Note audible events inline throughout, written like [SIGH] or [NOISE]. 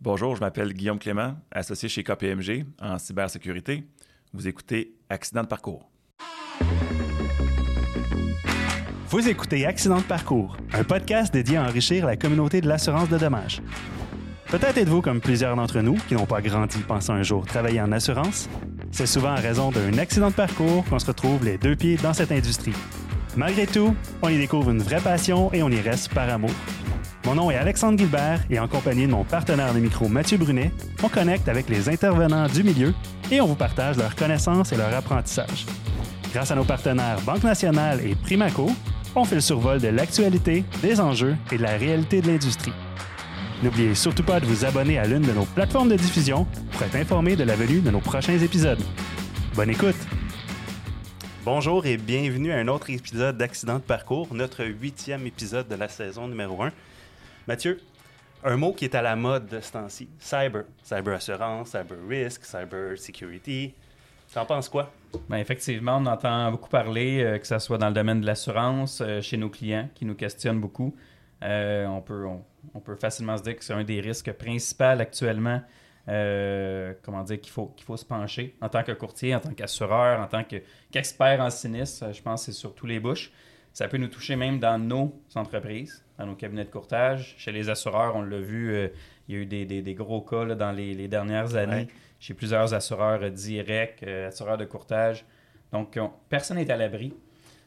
Bonjour, je m'appelle Guillaume Clément, associé chez KPMG en cybersécurité. Vous écoutez Accident de parcours. Vous écoutez Accident de parcours, un podcast dédié à enrichir la communauté de l'assurance de dommages. Peut-être êtes-vous comme plusieurs d'entre nous qui n'ont pas grandi pensant un jour travailler en assurance. C'est souvent en raison d'un accident de parcours qu'on se retrouve les deux pieds dans cette industrie. Malgré tout, on y découvre une vraie passion et on y reste par amour. Mon nom est Alexandre Gilbert et en compagnie de mon partenaire de micro Mathieu Brunet, on connecte avec les intervenants du milieu et on vous partage leurs connaissances et leur apprentissage. Grâce à nos partenaires Banque Nationale et Primaco, on fait le survol de l'actualité, des enjeux et de la réalité de l'industrie. N'oubliez surtout pas de vous abonner à l'une de nos plateformes de diffusion pour être informé de la venue de nos prochains épisodes. Bonne écoute! Bonjour et bienvenue à un autre épisode d'Accident de parcours, notre huitième épisode de la saison numéro 1. Mathieu, un mot qui est à la mode de ce temps-ci, cyber. Cyber assurance, cyber risk, cyber security. T'en penses quoi? Bien, effectivement, on entend beaucoup parler, euh, que ce soit dans le domaine de l'assurance, euh, chez nos clients qui nous questionnent beaucoup. Euh, on, peut, on, peut facilement se dire que c'est un des risques principaux actuellement, comment dire, qu'il faut, qu'il faut se pencher en tant que courtier, en tant qu'assureur, en tant qu'expert en sinistre. Je pense que c'est sur tous les bouches. Ça peut nous toucher même dans nos entreprises dans nos cabinets de courtage. Chez les assureurs, on l'a vu, euh, il y a eu des, gros cas dans les, dernières années chez plusieurs assureurs euh, directs, euh, assureurs de courtage. Donc, personne n'est à l'abri.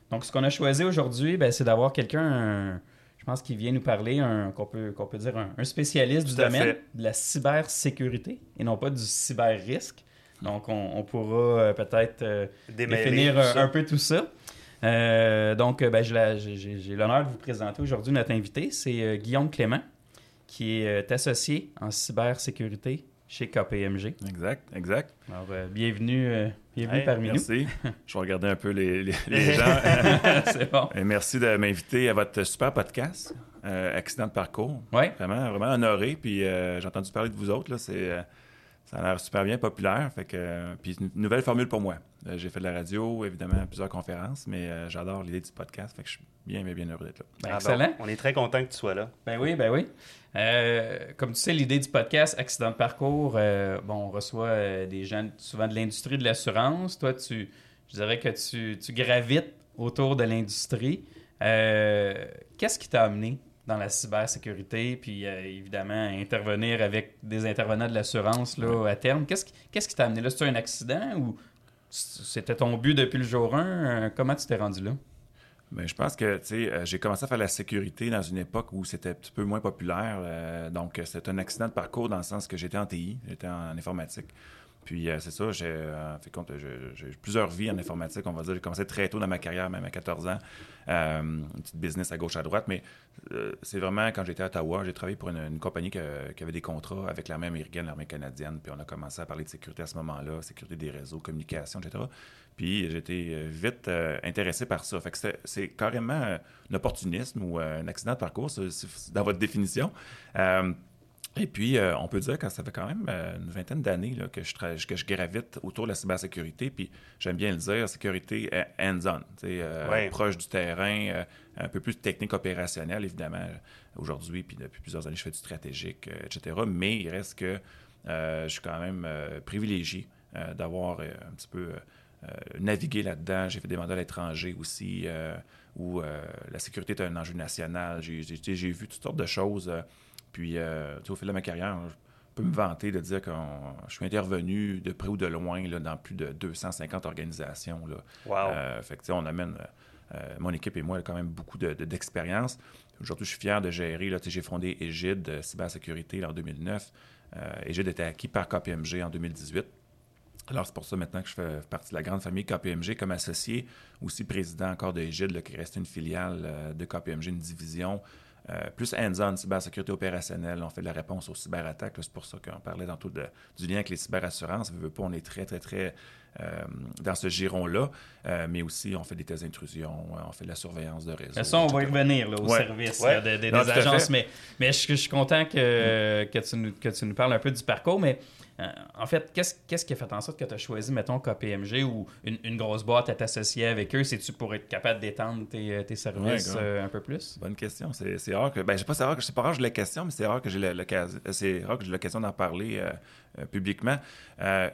Donc, ce qu'on a choisi aujourd'hui, ben, c'est d'avoir quelqu'un, je pense, qui vient nous parler, qu'on peut, qu'on peut dire un, spécialiste du domaine de la cybersécurité et non pas du cyber-risque. Donc, on, pourra peut-être définir un, peu tout ça. Euh, donc, ben, j'ai l'honneur de vous présenter aujourd'hui notre invité. C'est euh, Guillaume Clément, qui est euh, associé en cybersécurité chez KPMG. Exact, exact. Alors, bienvenue, bienvenue parmi nous. Merci. [LAUGHS] Je vais regarder un peu les, [LAUGHS] les, gens. C'est bon. Et merci de m'inviter à votre super podcast, Accident de parcours. Oui. Vraiment, vraiment honoré. Puis j'ai entendu parler de vous autres. Là, c'est ça a l'air super bien populaire. Fait que, puis une nouvelle formule pour moi. Euh, j'ai fait de la radio, évidemment, plusieurs conférences, mais euh, j'adore l'idée du podcast. Fait que je suis bien, bien, bien heureux d'être là. Ben, excellent. on est très content que tu sois là. Ben oui, ben oui. Euh, comme tu sais, l'idée du podcast Accident de parcours, bon, on reçoit des gens souvent de l'industrie de l'assurance. Toi, tu, je dirais que tu, tu gravites autour de l'industrie. Qu'est-ce qui t'a amené dans la cybersécurité, puis euh, évidemment intervenir avec des intervenants de l'assurance là, à terme. Qu'est-ce qui qu'est-ce qui t'a amené là? C'était un accident ou c'était ton but depuis le jour 1? Euh, comment tu t'es rendu là? Bien, je pense que euh, j'ai commencé à faire la sécurité dans une époque où c'était un petit peu moins populaire. donc, c'était un accident de parcours dans le sens que j'étais en TI, j'étais en informatique. Puis euh, c'est ça, j'ai euh, compte, j'ai plusieurs vies en informatique, on va dire. J'ai commencé très tôt dans ma carrière, même à 14 ans. Euh, une petite business à gauche, à droite. Mais c'est vraiment quand j'étais à Ottawa, j'ai travaillé pour une, compagnie qui, avait des contrats avec l'armée américaine, l'armée canadienne. Puis on a commencé à parler de sécurité à ce moment-là, sécurité des réseaux, communication, etc. Puis j'étais vite intéressé par ça. Fait que c'est carrément un opportunisme ou un accident de parcours, dans votre définition. Et puis, euh, on peut dire que ça fait quand même euh, une vingtaine d'années que, je que je gravite autour de la cybersécurité. Puis, j'aime bien le dire, sécurité hands-on, euh, proche du terrain, un peu plus technique opérationnelle, évidemment, aujourd'hui. Puis, depuis plusieurs années, je fais du stratégique, etc. Mais il reste que je suis quand même privilégié d'avoir un petit peu navigué là-dedans. J'ai fait des mandats à l'étranger aussi, où la sécurité est un enjeu national. J'ai vu toutes sortes de choses puis, euh, au fil de ma carrière, je peux me vanter de dire que je suis intervenu de près ou de loin là, dans plus de 250 organisations. Là. Wow. Euh, fait que, on amène, euh, mon équipe et moi, quand même beaucoup d'expérience. Aujourd'hui, je suis fier de gérer. J'ai fondé Égide Cybersécurité en 2009. Égide était acquis par KPMG en 2018. Alors, c'est pour ça maintenant que je fais partie de la grande famille KPMG comme associé, aussi président encore de Égide, qui reste une filiale de KPMG, une division euh, plus hands-on, cybersécurité opérationnelle. On fait de la réponse aux cyberattaques. C'est pour ça qu'on parlait tantôt de, du lien avec les cyberassurances. Pas, on est très, très, très dans ce giron-là. mais aussi, on fait des tests d'intrusion, on fait de la surveillance de réseau. ça, on va y revenir au service des agences. Mais, mais je, suis content que, que, tu nous, que tu nous parles un peu du parcours. Mais euh, en fait, qu'est-ce qui a fait en sorte que tu as choisi, mettons, KPMG ou une, grosse boîte à t'associer avec eux? C'est-tu pour être capable d'étendre tes, euh, services euh, un peu plus? Bonne question. C'est rare que. Ben, je sais pas, c'est rare que. C'est pas rare que j'ai la question, mais c'est rare que j'ai l'occasion. C'est rare que j'ai l'occasion d'en parler publiquement.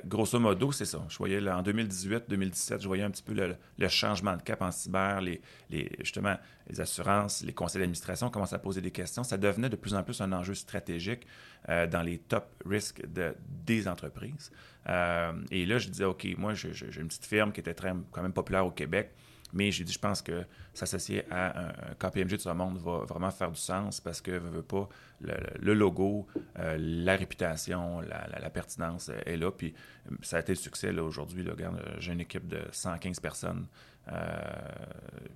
grosso modo, c'est ça. Je voyais en 2018-2017, je voyais un petit peu le, changement de cap en cyber, les, les, justement, les assurances, les conseils d'administration commençaient à poser des questions. Ça devenait de plus en plus un enjeu stratégique dans les top risques de, des entreprises. Euh, et là, je disais, OK, moi, j'ai une petite firme qui était très, quand même populaire au Québec. Mais j'ai dit, je pense que s'associer à un, KPMG de ce monde va vraiment faire du sens parce que, veut, veut pas, le, logo, euh, la réputation, la, pertinence est là. Puis ça a été le succès aujourd'hui. J'ai une équipe de 115 personnes. Euh,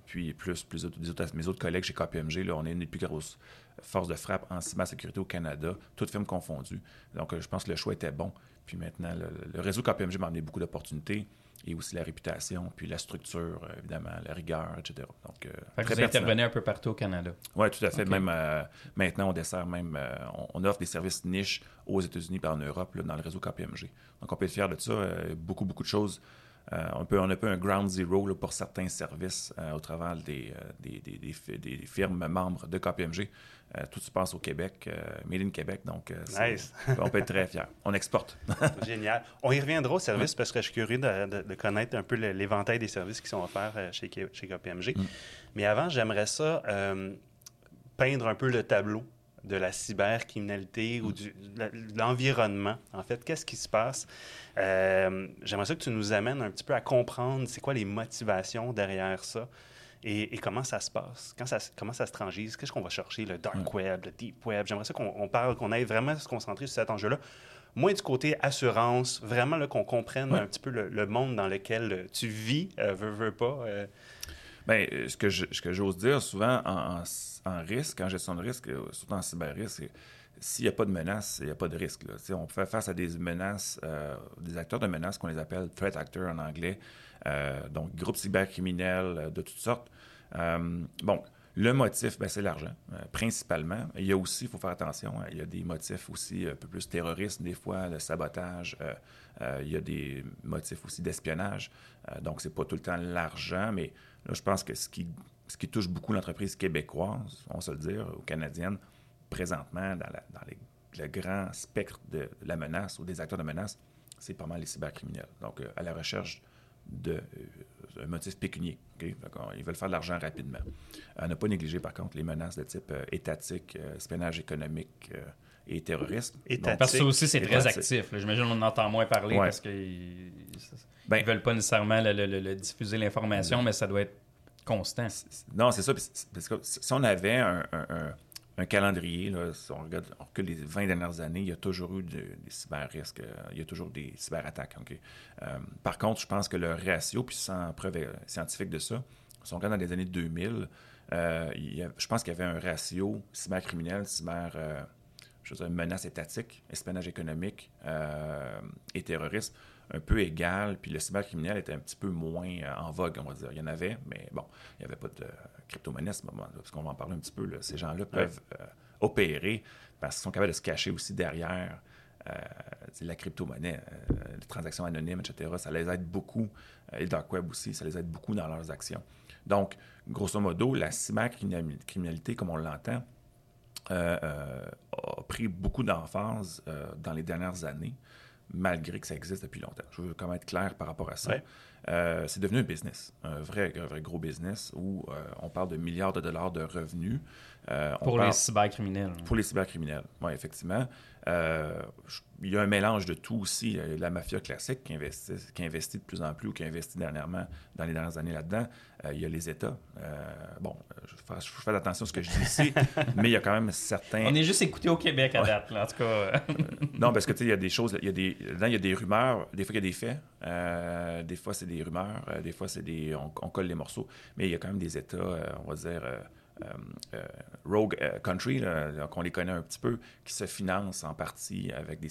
puis plus, plus mes autres collègues chez KPMG, là, on est une des plus grosses forces de frappe en cybersécurité au Canada, toutes firmes confondues. Donc, je pense que le choix était bon. Puis maintenant, le, réseau KPMG m'a amené beaucoup d'opportunités et aussi la réputation, puis la structure, euh, évidemment, la rigueur, etc. Donc, euh, très vous intervenez un peu partout au Canada. Oui, tout à fait. Même euh, maintenant, on dessert même, on, offre des services niches aux États-Unis et en Europe dans le réseau KPMG. Donc, on peut être fier de ça. beaucoup, beaucoup de choses. On, peut, on a un peu un ground zero pour certains services au travers des, des, des, des, firmes membres de KPMG. Euh, tout se passe au Québec, euh, Made in Québec, donc euh, [LAUGHS] on peut être très fiers. On exporte. [LAUGHS] Génial. On y reviendra au service parce que je suis curieux de, connaître un peu l'éventail des services qui sont offerts chez, chez KPMG. Mm. Mais avant, j'aimerais ça peindre un peu le tableau de la cybercriminalité ou de l'environnement. En fait, qu'est-ce qui se passe? J'aimerais ça que tu nous amènes un petit peu à comprendre c'est quoi les motivations derrière ça. Et, comment ça se passe? Quand ça, comment ça se transgise? Qu'est-ce qu'on va chercher? Le dark web, le deep web? J'aimerais ça qu'on parle, qu'on aille vraiment se concentrer sur cet enjeu-là. Moins du côté assurance, vraiment qu'on comprenne un petit peu le, monde dans lequel euh, tu vis, euh, veux, veux pas. Euh. Bien, ce que j'ose dire souvent en, risque, en gestion de risque, surtout en cyber-risque, s'il n'y a pas de menace, il n'y a pas de risque. Là. On faire face à des menaces, des acteurs de menaces qu'on les appelle threat actors en anglais, euh, donc groupes cybercriminels euh, de toutes sortes. Euh, bon, le motif, ben, c'est l'argent, principalement. Il y a aussi, il faut faire attention, hein, il y a des motifs aussi un peu plus terroristes, des fois, le sabotage. il y a des motifs aussi d'espionnage. donc, c'est pas tout le temps l'argent, mais là, je pense que ce qui, ce qui touche beaucoup l'entreprise québécoise, on se le dire, ou canadienne, présentement, dans, dans le grand spectre de la menace ou des acteurs de menace, c'est pas mal les cybercriminels. Donc, à la recherche de euh, motif pécunier. Ils veulent faire de l'argent rapidement. À ne pas négliger, par contre, les menaces de type euh, étatique, euh, espionnage économique et terroriste. parce que ça aussi, c'est très actif. J'imagine qu'on en entend moins parler parce qu'ils ne ben veulent pas nécessairement le, diffuser l'information, mais ça doit être constant. Non, c'est ça. Parce que si on avait un calendrier. Si on regarde les 20 dernières années, il y a toujours eu des cyber-risques, euh, il y a toujours des cyberattaques. attaques euh, par contre, je pense que le ratio, puis sans preuve euh, scientifique de ça, si on regarde dans les années 2000, je pense qu'il y avait un ratio cybercriminel, cyber, je veux dire, menace étatique, espionnage économique et terroriste un peu égal, puis le cybercriminel était un petit peu moins en vogue, on va dire. Il y en avait, mais bon, il n'y avait pas de crypto-monnaie à ce moment-là, parce qu'on va en parler un petit peu. Ces gens-là peuvent euh, opérer parce qu'ils sont capables de se cacher aussi derrière euh, la crypto-monnaie, euh, les transactions anonymes, etc. Ça les aide beaucoup. et le dark web aussi, ça les aide beaucoup dans leurs actions. Donc, grosso modo, la cybercriminalité, comme on l'entend, a pris beaucoup d'emphase dans les dernières années, malgré que ça existe depuis longtemps. Je veux quand même être clair par rapport à ça. Euh, c'est devenu un business, un vrai, vrai gros business où euh, on parle de milliards de dollars de revenus. Euh, pour les cybercriminels. Pour les cybercriminels, oui, effectivement. il y a un mélange de tout aussi. La mafia classique qui investit, qui investit de plus en plus ou qui investit dernièrement dans les dernières années là-dedans. il y a les États. bon, je fais, je fais, attention à ce que je dis ici, [LAUGHS] mais il y a quand même certains. On est juste écouté au Québec à date, en tout cas. non, parce que tu sais, il y a des choses, il y a des, là, il y a des rumeurs, des fois il y a des faits, des fois c'est des rumeurs, euh, des fois c'est des, on, colle les morceaux, mais il y a quand même des États, euh, on va dire, euh, rogue country, qu'on les connaît un petit peu, qui se financent en partie avec des,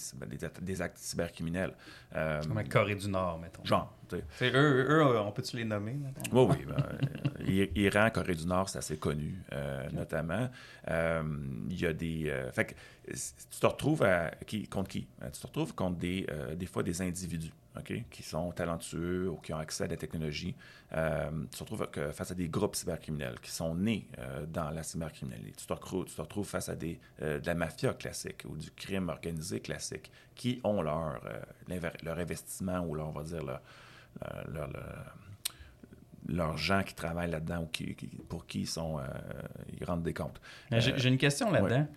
des, actes cybercriminels. Comme la Corée du Nord, mettons. Genre, C'est eux, eux, on peut-tu les nommer? Oui, oui. Ben, Iran, Corée du Nord, c'est assez connu, notamment. Il y a des... fait que, tu te retrouves à, qui, contre qui? Tu te retrouves contre des, des fois des individus qui sont talentueux ou qui ont accès à la technologie, euh, tu te retrouves face à des groupes cybercriminels qui sont nés euh, dans la cybercriminalité. Tu te, retrouves, tu te retrouves face à des, euh, de la mafia classique ou du crime organisé classique qui ont leur, leur investissement ou leur, on va dire, leur, leurs gens qui travaillent là-dedans ou qui, pour qui ils, sont, ils rendent des comptes. J'ai une question là-dedans.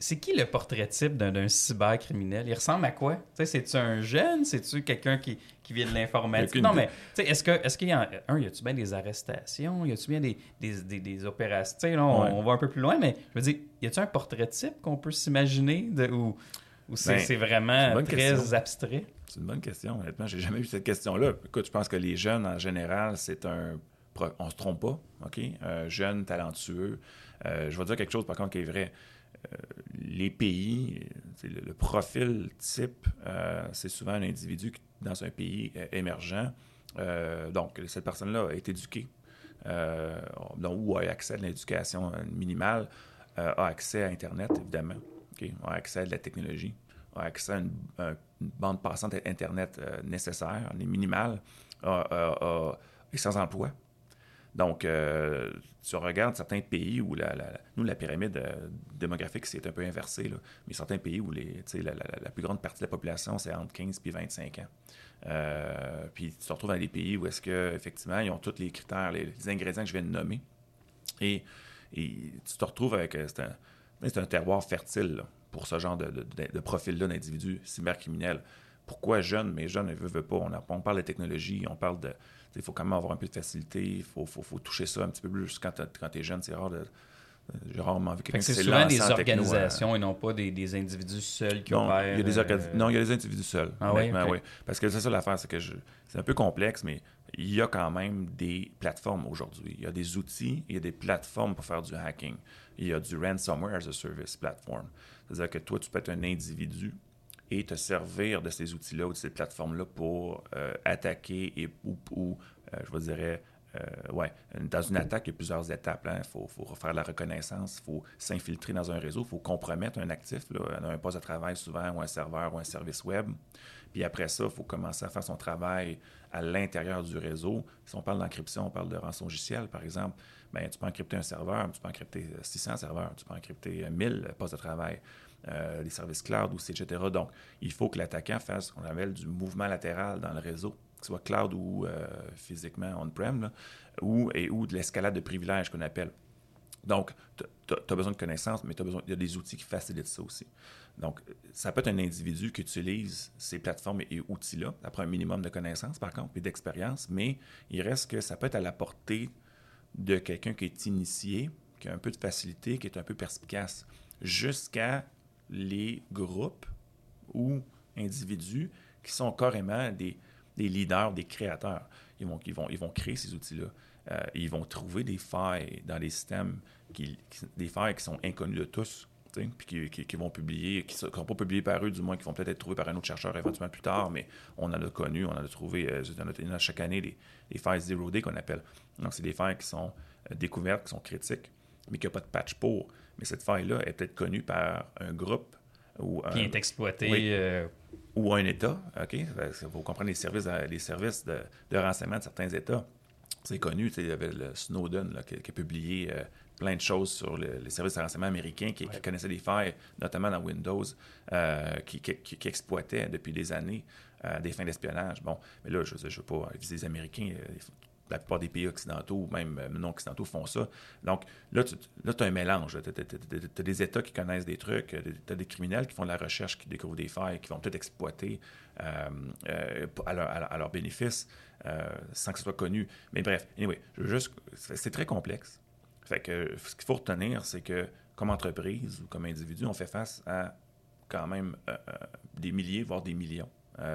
C'est qui le portrait type d'un cybercriminel? Il ressemble à quoi? C'est-tu un jeune? C'est-tu quelqu'un qui, qui, vient de l'informatique? Non, mais est-ce qu'il est y a un, y a-tu bien des arrestations? Y a-tu bien des, des, des, opérations? Là, on, va un peu plus loin, mais je veux dire, y a-tu un portrait type qu'on peut s'imaginer ou, ou c'est ben, vraiment très abstrait? C'est une bonne question. Honnêtement, j'ai jamais eu cette question-là. Écoute, je pense que les jeunes, en général, c'est un. On se trompe pas, OK? Euh, jeunes, talentueux. Euh, je vais dire quelque chose, par contre, qui est vrai. Euh, les pays, le, profil type, euh, c'est souvent un individu qui, dans un pays euh, émergent. donc, cette personne-là est éduquée donc, ou a accès à l'éducation minimale, a accès à Internet, évidemment, a accès à de la technologie, a accès à une, bande passante Internet nécessaire, minimale, est sans emploi. Donc, euh, tu regardes certains pays où la, nous, la pyramide euh, démographique s'est un peu inversée, mais certains pays où les, la, la, plus grande partie de la population, c'est entre 15 et 25 ans. Euh, puis tu te retrouves dans des pays où est-ce qu'effectivement, ils ont tous les critères, les, ingrédients que je viens de nommer. Et, tu te retrouves avec... C'est un, un, terroir fertile pour ce genre de, de, profil-là d'individus cybercriminels. Pourquoi jeunes? Mais jeunes, ne veulent pas. On, on parle de technologie, on parle de il faut quand même avoir un peu de facilité, il faut, toucher ça un petit peu plus. Quand tu es jeune, c'est rare de. J'ai rarement vu quelqu'un qui C'est souvent des organisations et non pas des, individus seuls qui non, Il y a des euh, Non, il y a des individus seuls. Ah oui, Parce que c'est ça l'affaire, c'est que c'est un peu complexe, mais il y a quand même des plateformes aujourd'hui. Il y a des outils, il y a des plateformes pour faire du hacking. Il y a du ransomware as a service platform. C'est-à-dire que toi, tu peux être un individu et te servir de ces outils-là ou de ces plateformes-là pour euh, attaquer et, ou, euh, je vous dirais, euh, ouais, dans une attaque, il y a plusieurs étapes. Il faut, faut, faire la reconnaissance, il faut s'infiltrer dans un réseau, il faut compromettre un actif, là, un poste de travail souvent, ou un serveur, ou un service web. Puis après ça, il faut commencer à faire son travail à l'intérieur du réseau. Si on parle d'encryption, on parle de rançongiciel, par exemple, bien, tu peux encrypter un serveur, tu peux encrypter 600 serveurs, tu peux encrypter 1000 postes de travail. Euh, les services cloud aussi, etc. Donc, il faut que l'attaquant fasse ce qu'on appelle du mouvement latéral dans le réseau, que ce soit cloud ou euh, physiquement on-prem, ou, ou de l'escalade de privilèges qu'on appelle. Donc, tu as besoin de connaissances, mais il y a des outils qui facilitent ça aussi. Donc, ça peut être un individu qui utilise ces plateformes et outils-là, après un minimum de connaissances, par contre, et d'expérience, mais il reste que ça peut être à la portée de quelqu'un qui est initié, qui a un peu de facilité, qui est un peu perspicace, jusqu'à les groupes ou individus qui sont carrément des, leaders, des créateurs. Ils vont, ils vont, ils vont créer ces outils-là. Euh, ils vont trouver des failles dans les systèmes, qui, des failles qui sont inconnues de tous, puis qui, vont publier, qui ne seront pas publiées par eux, du moins, qui vont peut-être être trouvées par un autre chercheur éventuellement plus tard, mais on en a connu, on en a trouvé, euh, on a, chaque année des, failles zero day qu'on appelle. Donc, c'est des failles qui sont euh, découvertes, qui sont critiques, mais qui n'ont pas de patch pour mais cette faille-là est peut-être connue par un groupe ou qui est exploité. Euh, ou un État, OK? Vous comprenez les services, les services de, renseignement de certains États. C'est connu, il y avait le Snowden qui, a publié euh, plein de choses sur les services de renseignement américains qui, connaissaient des failles, notamment dans Windows, euh, qui, exploitaient depuis des années des fins d'espionnage. Bon, mais là, je ne veux pas viser les Américains la plupart des pays occidentaux ou même euh, non occidentaux font ça. Donc là, tu as un mélange. Tu as, des États qui connaissent des trucs, tu as des criminels qui font de la recherche, qui découvrent des failles, qui vont peut-être exploiter euh, euh, à, leur, bénéfice sans que ce soit connu. Mais bref, anyway, c'est très complexe. Fait que ce qu'il faut retenir, c'est que comme entreprise ou comme individu, on fait face à quand même des milliers, voire des millions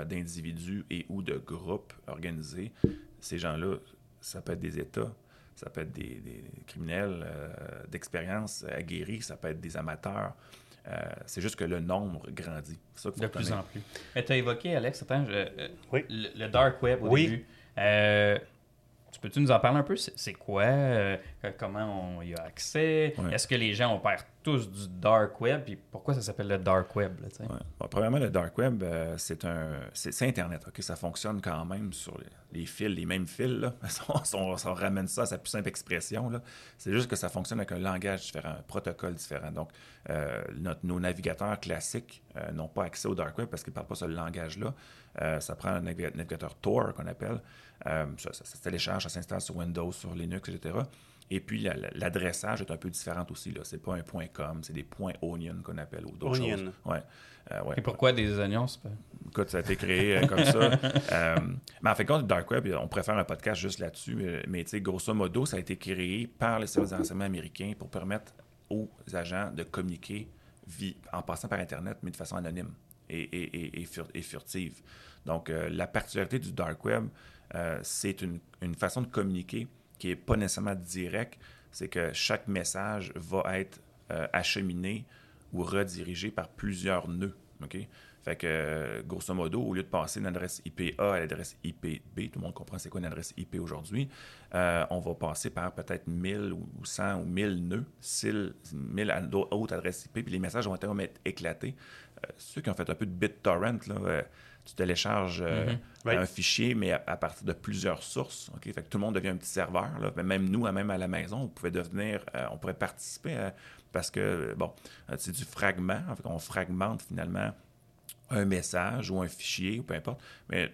d'individus et ou de groupes organisés. Ces gens-là ça peut être des États, ça peut être des, criminels euh, d'expérience aguerris, ça peut être des amateurs. Euh, c'est juste que le nombre grandit. Ça de plus en plus. Mais tu as évoqué, Alex, attends, euh, oui. le, dark web au début. Euh, peux-tu nous en parler un peu? C'est quoi? Euh, comment on y a accès? Est-ce que les gens opèrent tous du dark web? Puis pourquoi ça s'appelle le dark web? premièrement, le dark web, euh, c'est un c'est Internet. ok? Ça fonctionne quand même sur les, fils, les mêmes fils. Là. [LAUGHS] on, ramène ça à sa plus simple expression. C'est juste que ça fonctionne avec un langage différent, un protocole différent. Donc, euh, nos navigateurs classiques n'ont pas accès au dark web parce qu'ils ne parlent pas ce langage-là. Ça prend un navigateur Tor qu'on appelle. Euh, ça, ça, se télécharge, ça s'installe sur Windows, sur Linux, etc. Et puis, l'adressage est un peu différent aussi. Ce n'est pas un point .com, c'est des points .onion qu'on appelle ou d'autres choses. Ouais. Euh, Et pourquoi des oignons? Écoute, ça a été créé euh, comme ça. [LAUGHS] mais en fait, quand le Dark Web, on préfère un podcast juste là-dessus. Mais, mais grosso modo, ça a été créé par les services de renseignement américains pour permettre aux agents de communiquer en passant par Internet, mais de façon anonyme et, et, furtive. Donc, la particularité du Dark Web, euh, c'est une, façon de communiquer qui n'est pas nécessairement directe. C'est que chaque message va être euh, acheminé ou redirigé par plusieurs nœuds. OK? Fait que, grosso modo, au lieu de passer d'une adresse IP A à l'adresse IP B, tout le monde comprend c'est quoi une adresse IP aujourd'hui, euh, on va passer par peut-être 1000 ou 100 ou 1000 nœuds, 1000 autres adresses IP, puis les messages vont être éclatés. Ceux qui ont fait un peu de BitTorrent, là, tu télécharges euh, mhm. un fichier, mais à, partir de plusieurs sources. ok? Fait que tout le monde devient un petit serveur. Là. Même nous, même à la maison, on pouvait devenir, euh, on pourrait participer parce que, bon, euh, c'est du fragment. En fait, on fragmente finalement un message ou un fichier, ou peu importe. Mais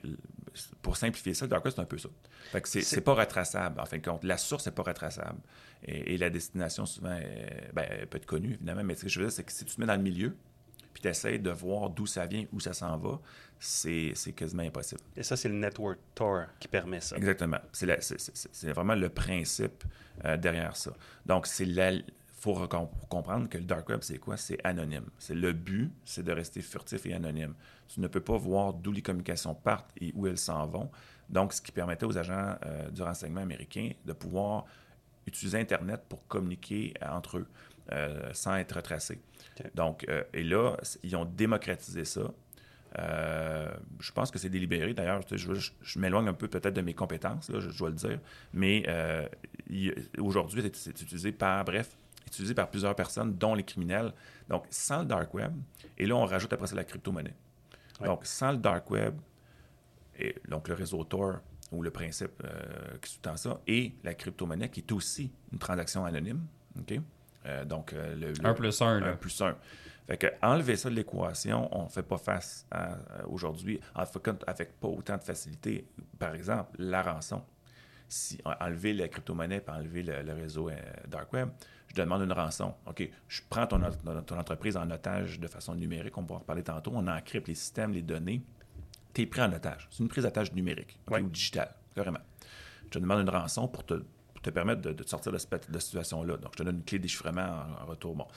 pour simplifier ça, Docker, c'est un peu ça. Fait que c'est pas retraçable, en fin de compte. La source n'est pas retraçable. Et, la destination, souvent, ben, peut être connue, évidemment. Mais ce que je veux dire, c'est que si tu te mets dans le milieu, puis tu essaies de voir d'où ça vient, où ça s'en va, c'est quasiment impossible. Et ça, c'est le Network Tor qui permet ça. Exactement. C'est vraiment le principe euh, derrière ça. Donc, c'est il faut comprendre que le dark web, c'est quoi? C'est anonyme. C'est le but, c'est de rester furtif et anonyme. Tu ne peux pas voir d'où les communications partent et où elles s'en vont. Donc, ce qui permettait aux agents euh, du renseignement américain de pouvoir utiliser Internet pour communiquer entre eux euh, sans être retracés. Donc, et là, ils ont démocratisé ça. Euh, je pense que c'est délibéré. D'ailleurs, je, m'éloigne un peu peut-être de mes compétences, là, je, dois le dire. Mais euh, aujourd'hui, c'est utilisé par, bref, utilisé par plusieurs personnes, dont les criminels. Donc, sans le dark web, et là, on rajoute après ça la crypto-monnaie. Donc, sans le dark web, et donc le réseau Tor, ou le principe euh, qui sous-tend ça, et la crypto-monnaie, qui est aussi une transaction anonyme. OK? donc, le, 1 plus 1. 1 plus 1. Fait que enlever ça de l'équation, on ne fait pas face euh, aujourd'hui avec pas autant de facilité. Par exemple, la rançon. Si enlever la crypto-monnaie et enlever le, réseau euh, Dark Web, je demande une rançon. OK, je prends ton, ton, entreprise en otage de façon numérique, on va en reparler tantôt, on encrypte les systèmes, les données. Tu es pris en otage. C'est une prise d'otage numérique ou digitale, carrément. Je te demande une rançon pour te, permettre de, sortir de cette, situation-là. Donc, je te donne une clé de déchiffrement en, en retour. Bon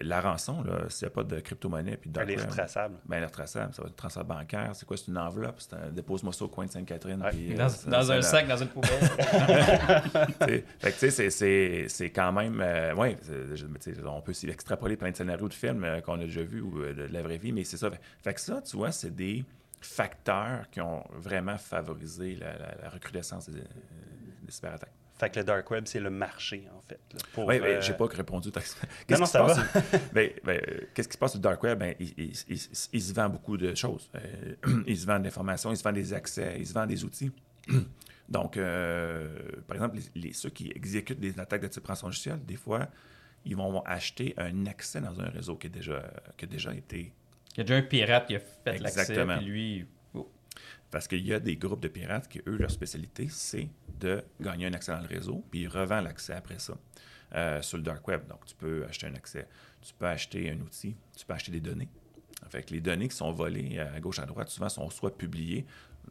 la rançon, s'il n'y a pas de crypto-monnaie puis Elle est retraçable. Ben, elle est retraçable. Ça va être un transfert bancaire. C'est quoi? C'est une enveloppe? Dépose-moi ça au coin de Sainte-Catherine. Euh, dans, un sac, dans une poubelle. [LAUGHS] fait que, tu sais, c'est quand même. Euh, oui, on peut s'y extrapoler plein de scénarios de films euh, qu'on a déjà vus ou de, la vraie vie, mais c'est ça. Fait, que ça, tu vois, c'est des facteurs qui ont vraiment favorisé la, recrudescence des, des cyberattaques. Fait que le dark web, c'est le marché, en fait. oui, mais euh, j'ai pas répondu. Non, non, ça va. [LAUGHS] Ben, ben, qu'est-ce qui se passe le dark web? Ben, il, se vend beaucoup de choses. Euh, [CLEARS THROAT] il se vend de l'information, il se vend des accès, il se vend des outils. [CLEARS THROAT] Donc, euh, par exemple, les, ceux qui exécutent des attaques de type rançon logiciel, des fois, ils vont acheter un accès dans un réseau qui, est déjà, qui a déjà été... Il y a déjà un pirate qui a fait l'accès, puis lui... Parce qu'il y a des groupes de pirates qui, eux, leur spécialité, c'est de gagner un accès dans le réseau, puis ils revendent l'accès après ça euh, sur le dark web. Donc, tu peux acheter un accès, tu peux acheter un outil, tu peux acheter des données. Fait que les données qui sont volées à gauche, à droite, souvent sont soit publiées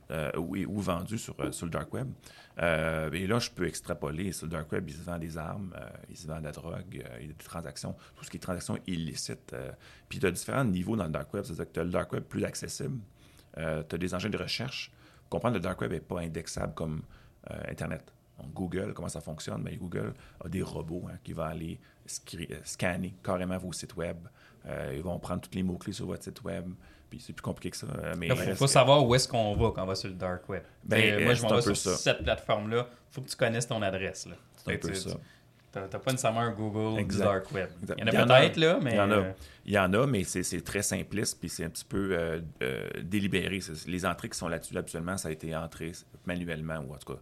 euh, ou, vendues sur, euh, le dark web. et là, je peux extrapoler. Sur le dark web, ils se vendent des armes, ils se vendent de la drogue, a des transactions, tout ce qui est transactions illicites. puis tu as différents niveaux dans le dark web. C'est-à-dire que tu as le dark web plus accessible, euh, tu as des engins de recherche. Comprendre que le dark web n'est pas indexable comme euh, Internet. Donc, Google, comment ça fonctionne? Bien, Google a des robots hein, qui vont aller euh, scanner carrément vos sites web Euh, ils vont prendre tous les mots-clés sur votre site web. Puis c'est plus compliqué que ça. Mais Il faut, savoir où est-ce qu'on va quand on va sur le dark web. Ben, moi, je m'en vais sur ça. cette plateforme-là. faut que tu connaisses ton adresse. C'est un peu tu- ça. T'as pas nécessairement un Google du Exact. dark web. Exact. Il y en a peut-être, là, mais. Il y en a. euh, Il y en a, mais c'est c'est très simpliste, puis c'est un petit peu euh, euh, délibéré. Les entrées qui sont là-dessus, habituellement, ça a été entré manuellement, ou en tout cas,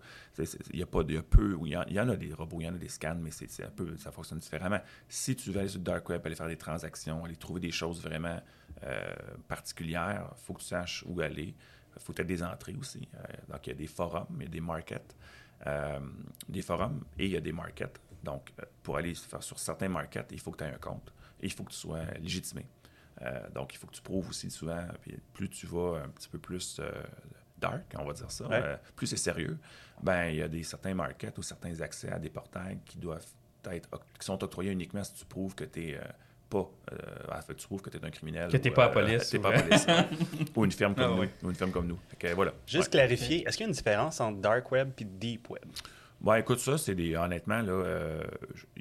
il y a pas, il y a peu, il y, en, il y en a des robots, il y en a des scans, mais c'est un peu, ça fonctionne différemment. Si tu veux aller sur le dark web, aller faire des transactions, aller trouver des choses vraiment euh, particulières, il faut que tu saches où aller. Il faut que tu aies des entrées aussi. Donc, il y a des forums, il y a des markets, des forums et il y a des markets. Donc, euh, pour aller faire sur certains markets, il faut que tu aies un compte et il faut que tu sois légitimé. Euh, donc, il faut que tu prouves aussi souvent, puis plus tu vas un petit peu plus euh, dark, on va dire ça, Ouais. euh, plus c'est sérieux, ben il y a des certains markets ou certains accès à des portails qui doivent être qui sont octroyés uniquement si tu prouves que tu n'es pas, euh, tu prouves que tu es un criminel. Que t'es ou, pas à police, t'es ou- pas à police, ouais. [LAUGHS] ou une firme comme Ah, nous. oui. Ou une firme comme nous. Que, voilà. Juste Ouais. clarifier, est-ce qu'il y a une différence entre dark web et deep web? Bon, écoute, ça, c'est des. Honnêtement, là, euh,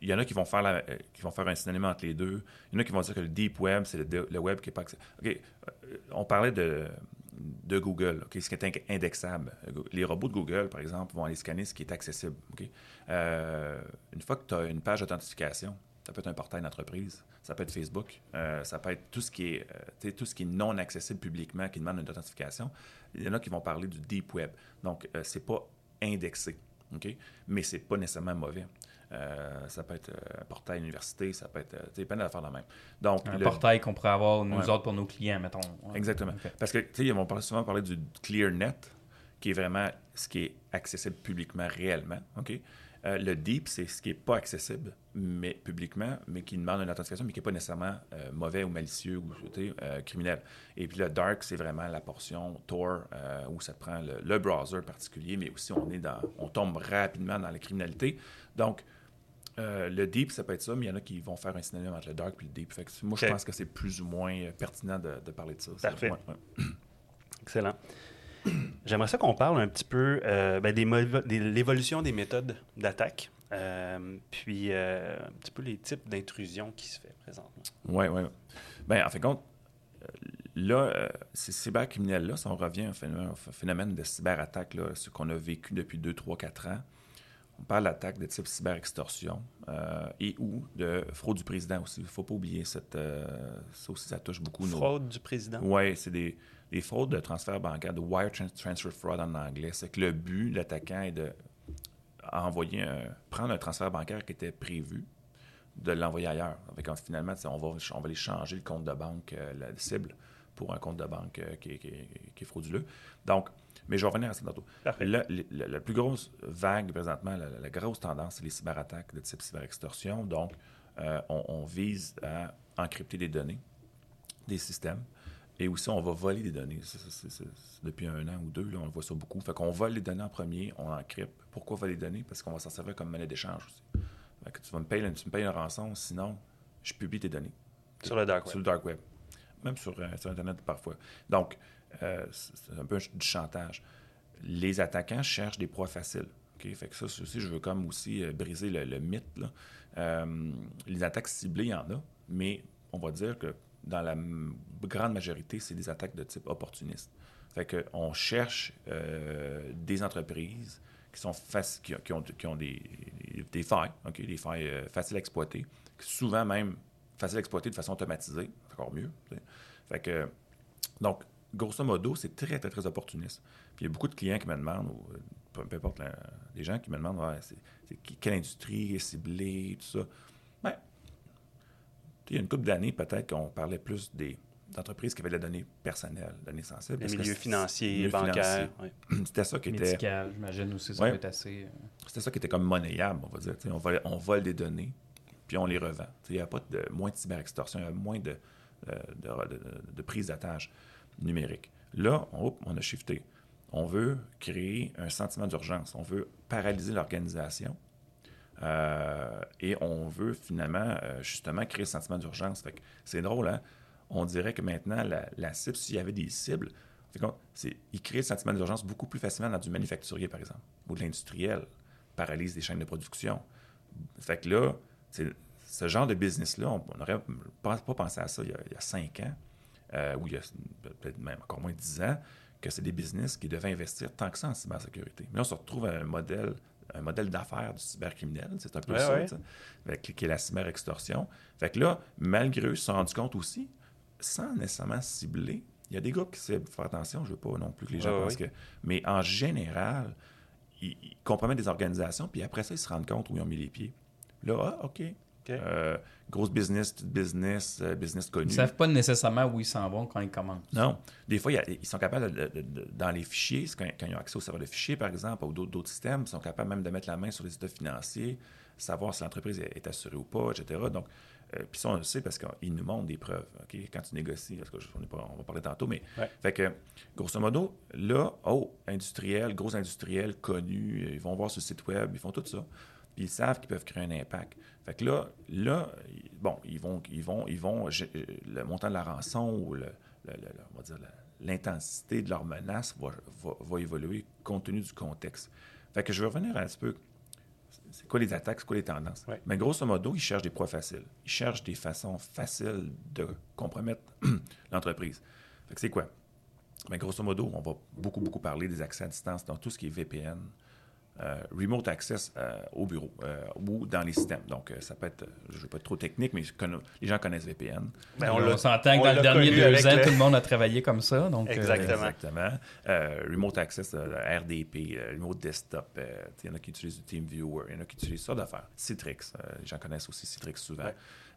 il y en a qui vont faire la- euh, qui vont faire un synonyme entre les deux. Il y en a qui vont dire que le deep web, c'est le, le web qui n'est pas accessible. OK. euh, On parlait de, de Google, ce qui est in- indexable. Les robots de Google, par exemple, vont aller scanner ce qui est accessible. Euh, une fois que tu as une page d'authentification, ça peut être un portail d'entreprise, ça peut être Facebook, euh, ça peut être tout ce qui est, euh, tout ce qui est non accessible publiquement, qui demande une authentification. Il y en a qui vont parler du deep web. Donc, euh, c'est pas indexé, ok, mais c'est pas nécessairement mauvais. Euh, ça peut être euh, un portail université, ça peut être, euh, tu sais, plein d'affaires de même. Donc, Un le- portail qu'on pourrait avoir, nous Ouais. autres, pour nos clients, mettons. Ouais. Exactement. Parce que, tu sais, ils vont parler- souvent parler du ClearNet, qui est vraiment ce qui est accessible publiquement réellement. OK? Euh, le Deep, c'est ce qui n'est pas accessible mais publiquement, mais qui demande une authentification, mais qui n'est pas nécessairement euh, mauvais ou malicieux ou euh, criminel. Et puis le Dark, c'est vraiment la portion Tor où ça prend le, le browser particulier, mais aussi on est dans, on tombe rapidement dans la criminalité. Donc, le deep, ça peut être ça, mais il y en a qui vont faire un synonyme entre le dark et le deep. Fait que moi, je pense que c'est plus ou moins pertinent de, de parler de ça. ça. Parfait. Excellent. J'aimerais ça qu'on parle un petit peu euh, ben, des des- l'évolution des méthodes d'attaque, euh, puis euh, un petit peu les types d'intrusion qui se fait présentement. Oui, oui. Ben, en fin de compte, là, ces cybercriminels-là, si on revient au phénomène, de cyberattaque, là, ce qu'on a vécu depuis 2, 3, 4 ans, on parle d'attaque de type cyberextorsion et ou de fraude du président aussi. Il ne faut pas oublier cette, ça aussi, ça touche beaucoup nos... Fraude du président. Oui, c'est des, des fraudes de transfert bancaire, de wire trans- transfer fraud en anglais. C'est que le but, l'attaquant, est de envoyer un- prendre un transfert bancaire qui était prévu, de l'envoyer ailleurs. Finalement, on va, on va aller changer le compte de banque, euh, la cible, pour un compte de banque euh, qui, est- qui est- qui est frauduleux. Donc, mais je vais revenir à ça tantôt. Le- la plus grosse vague présentement, la, la grosse tendance, c'est les cyberattaques de type cyberextorsion. Donc, euh, on, on vise à encrypter des données, des systèmes, et aussi on va voler des données. C'est depuis un an ou deux, là, on voit ça beaucoup. Fait qu'on vole les données en premier, on encrypte. Pourquoi voler les données? Parce qu'on va s'en servir comme monnaie d'échange aussi. Fait que tu, vas me payer, tu me payes une rançon, sinon je publie tes données. Sur le dark Sur web. le dark web. Même sur, euh, sur Internet parfois. Donc, euh, c'est un peu du chantage. Les attaquants cherchent des proies faciles. OK? Fait que ça, c'est aussi, je veux comme aussi euh, briser le, le mythe. là. Euh, les attaques ciblées, il y en a, mais on va dire que dans la grande majorité, c'est des attaques de type opportuniste. Fait que on cherche euh, des entreprises qui sont qui, ont- qui ont, qui ont des, failles, OK? des failles euh, faciles à exploiter, souvent même faciles à exploiter de façon automatisée, encore mieux. Fait que, donc, grosso modo, c'est très, très, très opportuniste. Il y a beaucoup de clients qui me demandent, ou euh, peu, importe, des gens qui me demandent, c'est, quelle industrie est ciblée, tout ça. Il y a une couple d'années, peut-être qu'on parlait plus des d'entreprises qui avaient des données personnelles, données sensibles. Les milieux financiers, milieux bancaires. ouais. [CLEARS THROAT] C'était ça qui était Médical, j'imagine aussi, ça Ouais. peut être assez. euh, c'était ça qui était comme monnayable, on va dire. On vole, on vole des données, puis on les revend. Il n'y a pas de moins de cyberextorsion, il y a moins de, euh, de, de- de prise d'attache numérique. Là, on, hop, on a shifté. On veut créer un sentiment d'urgence. On veut paralyser l'organisation. Euh, et on veut finalement, euh, justement, créer ce sentiment d'urgence. C'est drôle, hein? On dirait que maintenant, la, cible, s'il y avait des cibles, fait c'est- ils créent le sentiment d'urgence beaucoup plus facilement dans du manufacturier, par exemple, ou de l'industriel, paralyse des chaînes de production. Là, ce genre de business-là, on n'aurait pas, pensé à ça il y a, cinq ans, euh, ou il y a peut-être même encore moins dix ans, que c'est des business qui devaient investir tant que ça en cybersécurité. Mais on se retrouve à un modèle un modèle d'affaires du cybercriminel, c'est un peu ça, avec, qui est la cyber-extorsion. Fait que là, malgré eux, ils se sont rendus compte aussi, sans nécessairement cibler, il y a des groupes qui ciblent, faire attention, je ne veux pas non plus que les gens pensent que... Mais en général, ils, compromettent des organisations, puis après ça, ils se rendent compte où ils ont mis les pieds. Là, ah, OK. Euh, grosse business, business, euh, business connu. Ils ne savent pas nécessairement où ils s'en vont quand ils commencent. Non. Des fois, ils sont capables, de, dans les fichiers, quand, ils ont accès au serveur de fichiers, par exemple, ou d'autres systèmes, ils sont capables même de mettre la main sur les états financiers, savoir si l'entreprise est assurée ou pas, etc. Donc, euh, puis ça, on le sait parce qu'ils nous montrent des preuves. Quand tu négocies, parce que on, pas, on, va parler tantôt, mais fait que, grosso modo, là, oh, industriel, gros industriel, connu, ils vont voir sur le site web, ils font tout ça. Puis ils savent qu'ils peuvent créer un impact. Fait que là, là, bon, ils vont, ils vont, ils vont, le montant de la rançon ou le, on va dire l'intensité de leur menace va, va, va, évoluer compte tenu du contexte. Fait que je vais revenir un petit peu c'est quoi les attaques, c'est quoi les tendances? Mais grosso modo, ils cherchent des proies faciles. Ils cherchent des façons faciles de compromettre [CLEARS THROAT] l'entreprise. c'est quoi? Mais grosso modo, on va beaucoup, beaucoup parler des accès à distance dans tout ce qui est VPN, remote access euh, au bureau euh, ou dans les systèmes. Donc, ça peut être, je ne veux pas être trop technique, mais les gens connaissent VPN. Ben, on, s'entend que dans les derniers deux ans, tout le monde a travaillé comme ça. Donc, exactement. exactement. remote access, RDP, remote desktop. Il y en a qui utilisent TeamViewer, il y en a qui utilisent ça d'affaires. Citrix, les gens connaissent aussi Citrix souvent.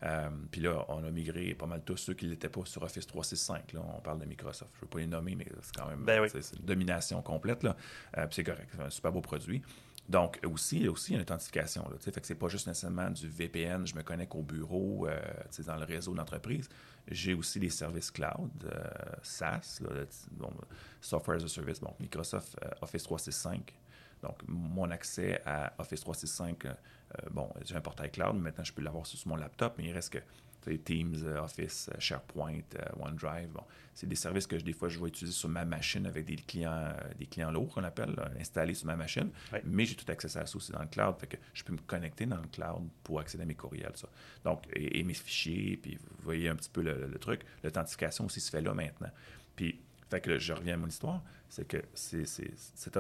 Euh, puis là, on a migré pas mal tous ceux qui n'étaient pas sur Office 365. Là, on parle de Microsoft. Je ne veux pas les nommer, mais c'est quand même ben une domination complète. Là. Euh, puis c'est correct. C'est un super beau produit. Donc, aussi, il y a aussi une authentification. Là, fait que c'est pas juste nécessairement du VPN, je me connecte au bureau, euh, dans le réseau d'entreprise. J'ai aussi des services cloud, SaaS, Software as a Service, bon, Microsoft Office 365. Donc, mon accès à Office 365, euh, euh, bon, j'ai un portail cloud, mais maintenant je peux l'avoir sur mon laptop, mais il reste que Teams, euh, Office, SharePoint, OneDrive, bon, c'est des services que des fois je vais utiliser sur ma machine avec des clients, des clients lourds qu'on appelle, installés sur ma machine, mais j'ai tout accès à ça aussi dans le cloud, fait que je peux me connecter dans le cloud pour accéder à mes courriels, ça. Donc, et, mes fichiers, puis vous voyez un petit peu le, le truc, l'authentification aussi se fait là maintenant. Puis, fait que je reviens à mon histoire, c'est que c'est, cette,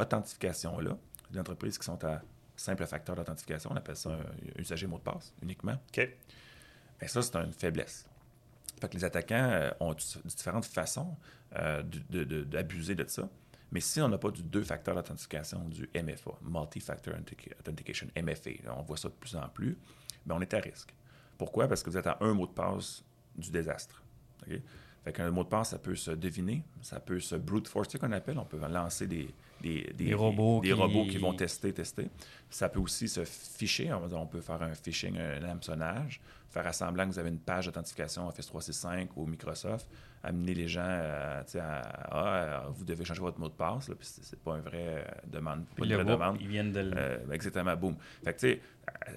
authentification-là, les entreprises qui sont à simple facteur d'authentification, on appelle ça un usager mot de passe uniquement. OK. Ben, ça, c'est une faiblesse. Fait que les attaquants euh, ont différentes façons euh, d'abuser de, ça. Mais si on n'a pas du deux facteurs d'authentification, du MFA, Multi-Factor Authentication, MFA, on voit ça de plus en plus, bien, on est à risque. Pourquoi? Parce que vous êtes à un mot de passe du désastre. Fait qu'un mot de passe, ça peut se deviner, ça peut se brute forcer qu'on appelle. On peut lancer des, des, robots, des qui... robots qui vont tester, tester. Ça peut aussi se ficher. On, peut faire un phishing, un hameçonnage, faire semblant que vous avez une page d'authentification Office 365 ou Microsoft, amener les gens à, ah, vous devez changer votre mot de passe, là, puis c'est pas un vrai euh, demande. Pas une vraie demande. Ils viennent de le... Euh, exactement, boum. Fait que, tu sais,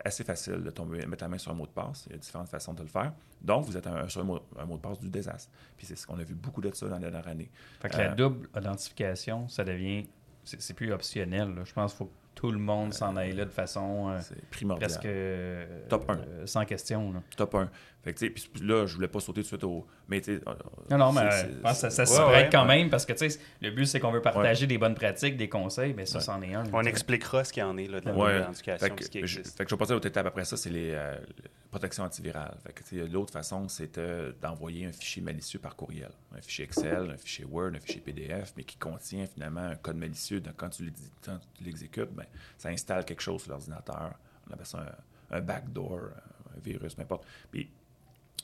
assez facile de tomber, mettre la main sur un mot de passe. Il y a différentes façons de le faire. Donc, vous êtes un, sur un mot, de passe du désastre. Puis c'est ce qu'on a vu beaucoup de ça dans la dernière année. Fait que la euh, double authentification, ça devient... C'est plus optionnel. Je pense qu'il faut tout le monde s'en aille là de façon euh, primordial. presque euh, Top 1. sans question. Là. Top 1. Fait que, puis là, je voulais pas sauter tout de suite au. Mais tu Non, non, mais je pense que ça, ça se prête quand même parce que le but, c'est qu'on veut partager des bonnes pratiques, des conseils, mais ça, c'en est un. On expliquera ce qu'il y en est là, de la ouais. Fait que, je, fait que je vais passer à l'autre étape après ça, c'est les, euh, protections antivirales. Fait que l'autre façon, c'est d'envoyer un fichier malicieux par courriel. Un fichier Excel, un fichier Word, un fichier PDF, mais qui contient finalement un code malicieux. Donc, quand tu l'exécutes, ben, ça installe quelque chose sur l'ordinateur. On appelle ça un, backdoor, un virus, n'importe. Puis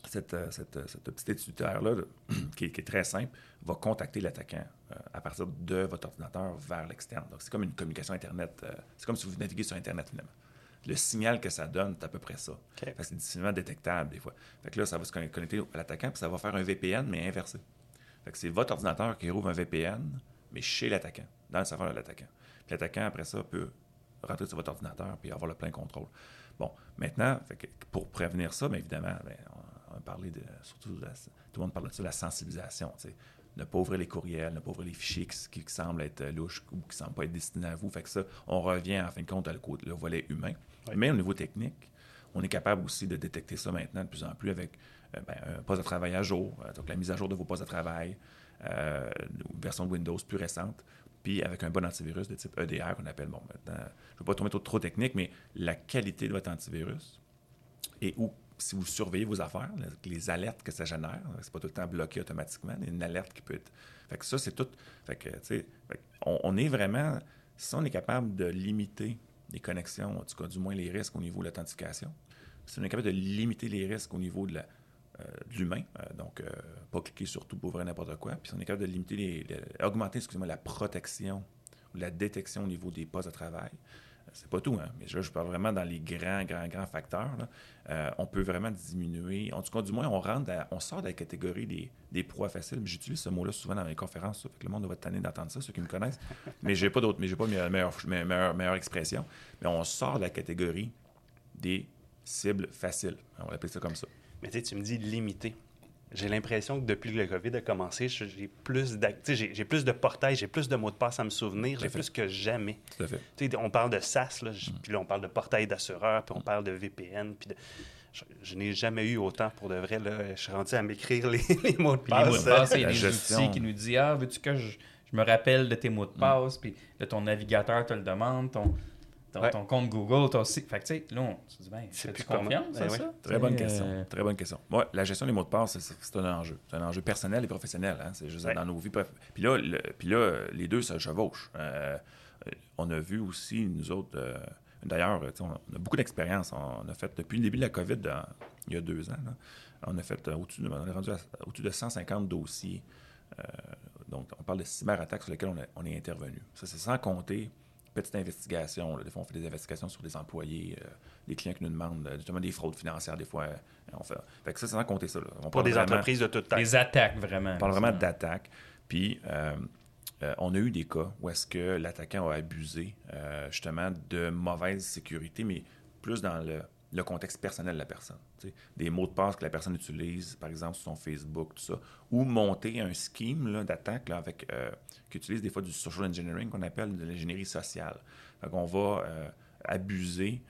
cette, euh, cette, euh, cette petite étudiaire-là, [CLEARS THROAT] qui, est très simple, va contacter l'attaquant euh, à partir de votre ordinateur vers l'externe. Donc, c'est comme une communication Internet. c'est comme si vous naviguez sur Internet, finalement. Le signal que ça donne, c'est à peu près ça. Parce que c'est difficilement détectable, des fois. Fait que là, ça va se connecter à l'attaquant, puis ça va faire un VPN, mais inversé. Fait que c'est votre ordinateur qui rouvre un VPN, mais chez l'attaquant, dans le serveur de l'attaquant. Puis l'attaquant, après ça, peut rentrer sur votre ordinateur puis avoir le plein contrôle. Bon, maintenant, pour prévenir ça, bien évidemment, ben, on, parler de, surtout, tout le monde parle de ça, la sensibilisation. Ne pas ouvrir les courriels, ne pas ouvrir les fichiers qui, semblent être louches ou qui ne semblent pas être destinés à vous. Fait que ça, on revient en fin de compte à le, volet humain. Mais au niveau technique, on est capable aussi de détecter ça maintenant de plus en plus avec euh, ben, un poste de travail à jour, euh, donc la mise à jour de vos postes de travail, euh, une version de Windows plus récente, puis avec un bon antivirus de type EDR qu'on appelle, bon, maintenant, je ne veux pas tomber trop, trop technique, mais la qualité de votre antivirus et où si vous surveillez vos affaires, les alertes que ça génère, c'est pas tout le temps bloqué automatiquement, il y a une alerte qui peut être. Fait que ça, c'est tout. Fait que, on, est vraiment. Si on est capable de limiter les connexions, en tout cas, du moins les risques au niveau de l'authentification, si on est capable de limiter les risques au niveau de euh, l'humain, euh, donc euh, pas cliquer sur tout pour ouvrir n'importe quoi, puis si on est capable de limiter les, les augmenter, la protection ou la détection au niveau des postes de travail, c'est pas tout, hein, mais là, je parle vraiment dans les grands, grands, grands facteurs. Euh, on peut vraiment diminuer. En tout cas, du moins, on rentre on sort de la catégorie des, des proies faciles. J'utilise ce mot-là souvent dans mes conférences. Ça, fait que le monde va être tanné d'entendre ça, ceux qui me connaissent. mais j'ai pas mais pas meilleure, meilleure, meilleure, expression. Mais on sort de la catégorie des cibles faciles. On va appeler ça comme ça. Mais tu me dis limité j'ai l'impression que depuis que le COVID a commencé, j'ai plus, j'ai plus de portails, j'ai plus de mots de passe à me souvenir, j'ai plus que jamais. Tout à fait. on parle de SaaS, là, mm. puis là, on parle de portail d'assureur, puis on mm. parle de VPN, puis de... Je, n'ai jamais eu autant pour de vrai. Là. Je suis rendu à m'écrire les, [LAUGHS] mots de passe. Les mots de passe, il y a des outils qui nous disent Ah, veux-tu que je, me rappelle de tes mots de mm. passe, puis de ton navigateur te le demande, ton ton, compte Google, ton site. Fait que, tu sais, là, on se dit, ben, c'est confiance, c'est ben ça? Très bonne question. Euh, Très bonne question. Ouais, la gestion des mots de passe, c'est un enjeu. C'est un enjeu personnel et professionnel. Hein? C'est juste dans nos vies. Puis là, puis là, les deux se chevauchent. Euh, on a vu aussi, nous autres, euh, d'ailleurs, on a beaucoup d'expérience. On a fait, depuis le début de la COVID, il y a deux ans, on a fait au-dessus de, on est rendu au-dessus de 150 dossiers. donc, on parle de cyberattaques sur lesquelles on, on est intervenu. Ça, c'est sans compter petite investigation. Des fois, on fait des investigations sur des employés, euh, des clients qui nous demandent euh, justement des fraudes financières. Des fois, euh, on fait. fait que ça, c'est sans compter ça. On Pour des entreprises de toute taille. Des attaques, vraiment. On parle vraiment d'attaques. Puis, on a eu des cas où est-ce que l'attaquant a abusé justement de mauvaise sécurité, mais plus dans le le contexte personnel de la personne. Des mots de passe que la personne utilise, par exemple, sur son Facebook, tout ça. Ou monter un scheme d'attaque avec euh, qui utilise des fois du social engineering qu'on appelle de l'ingénierie sociale. On va euh, abuser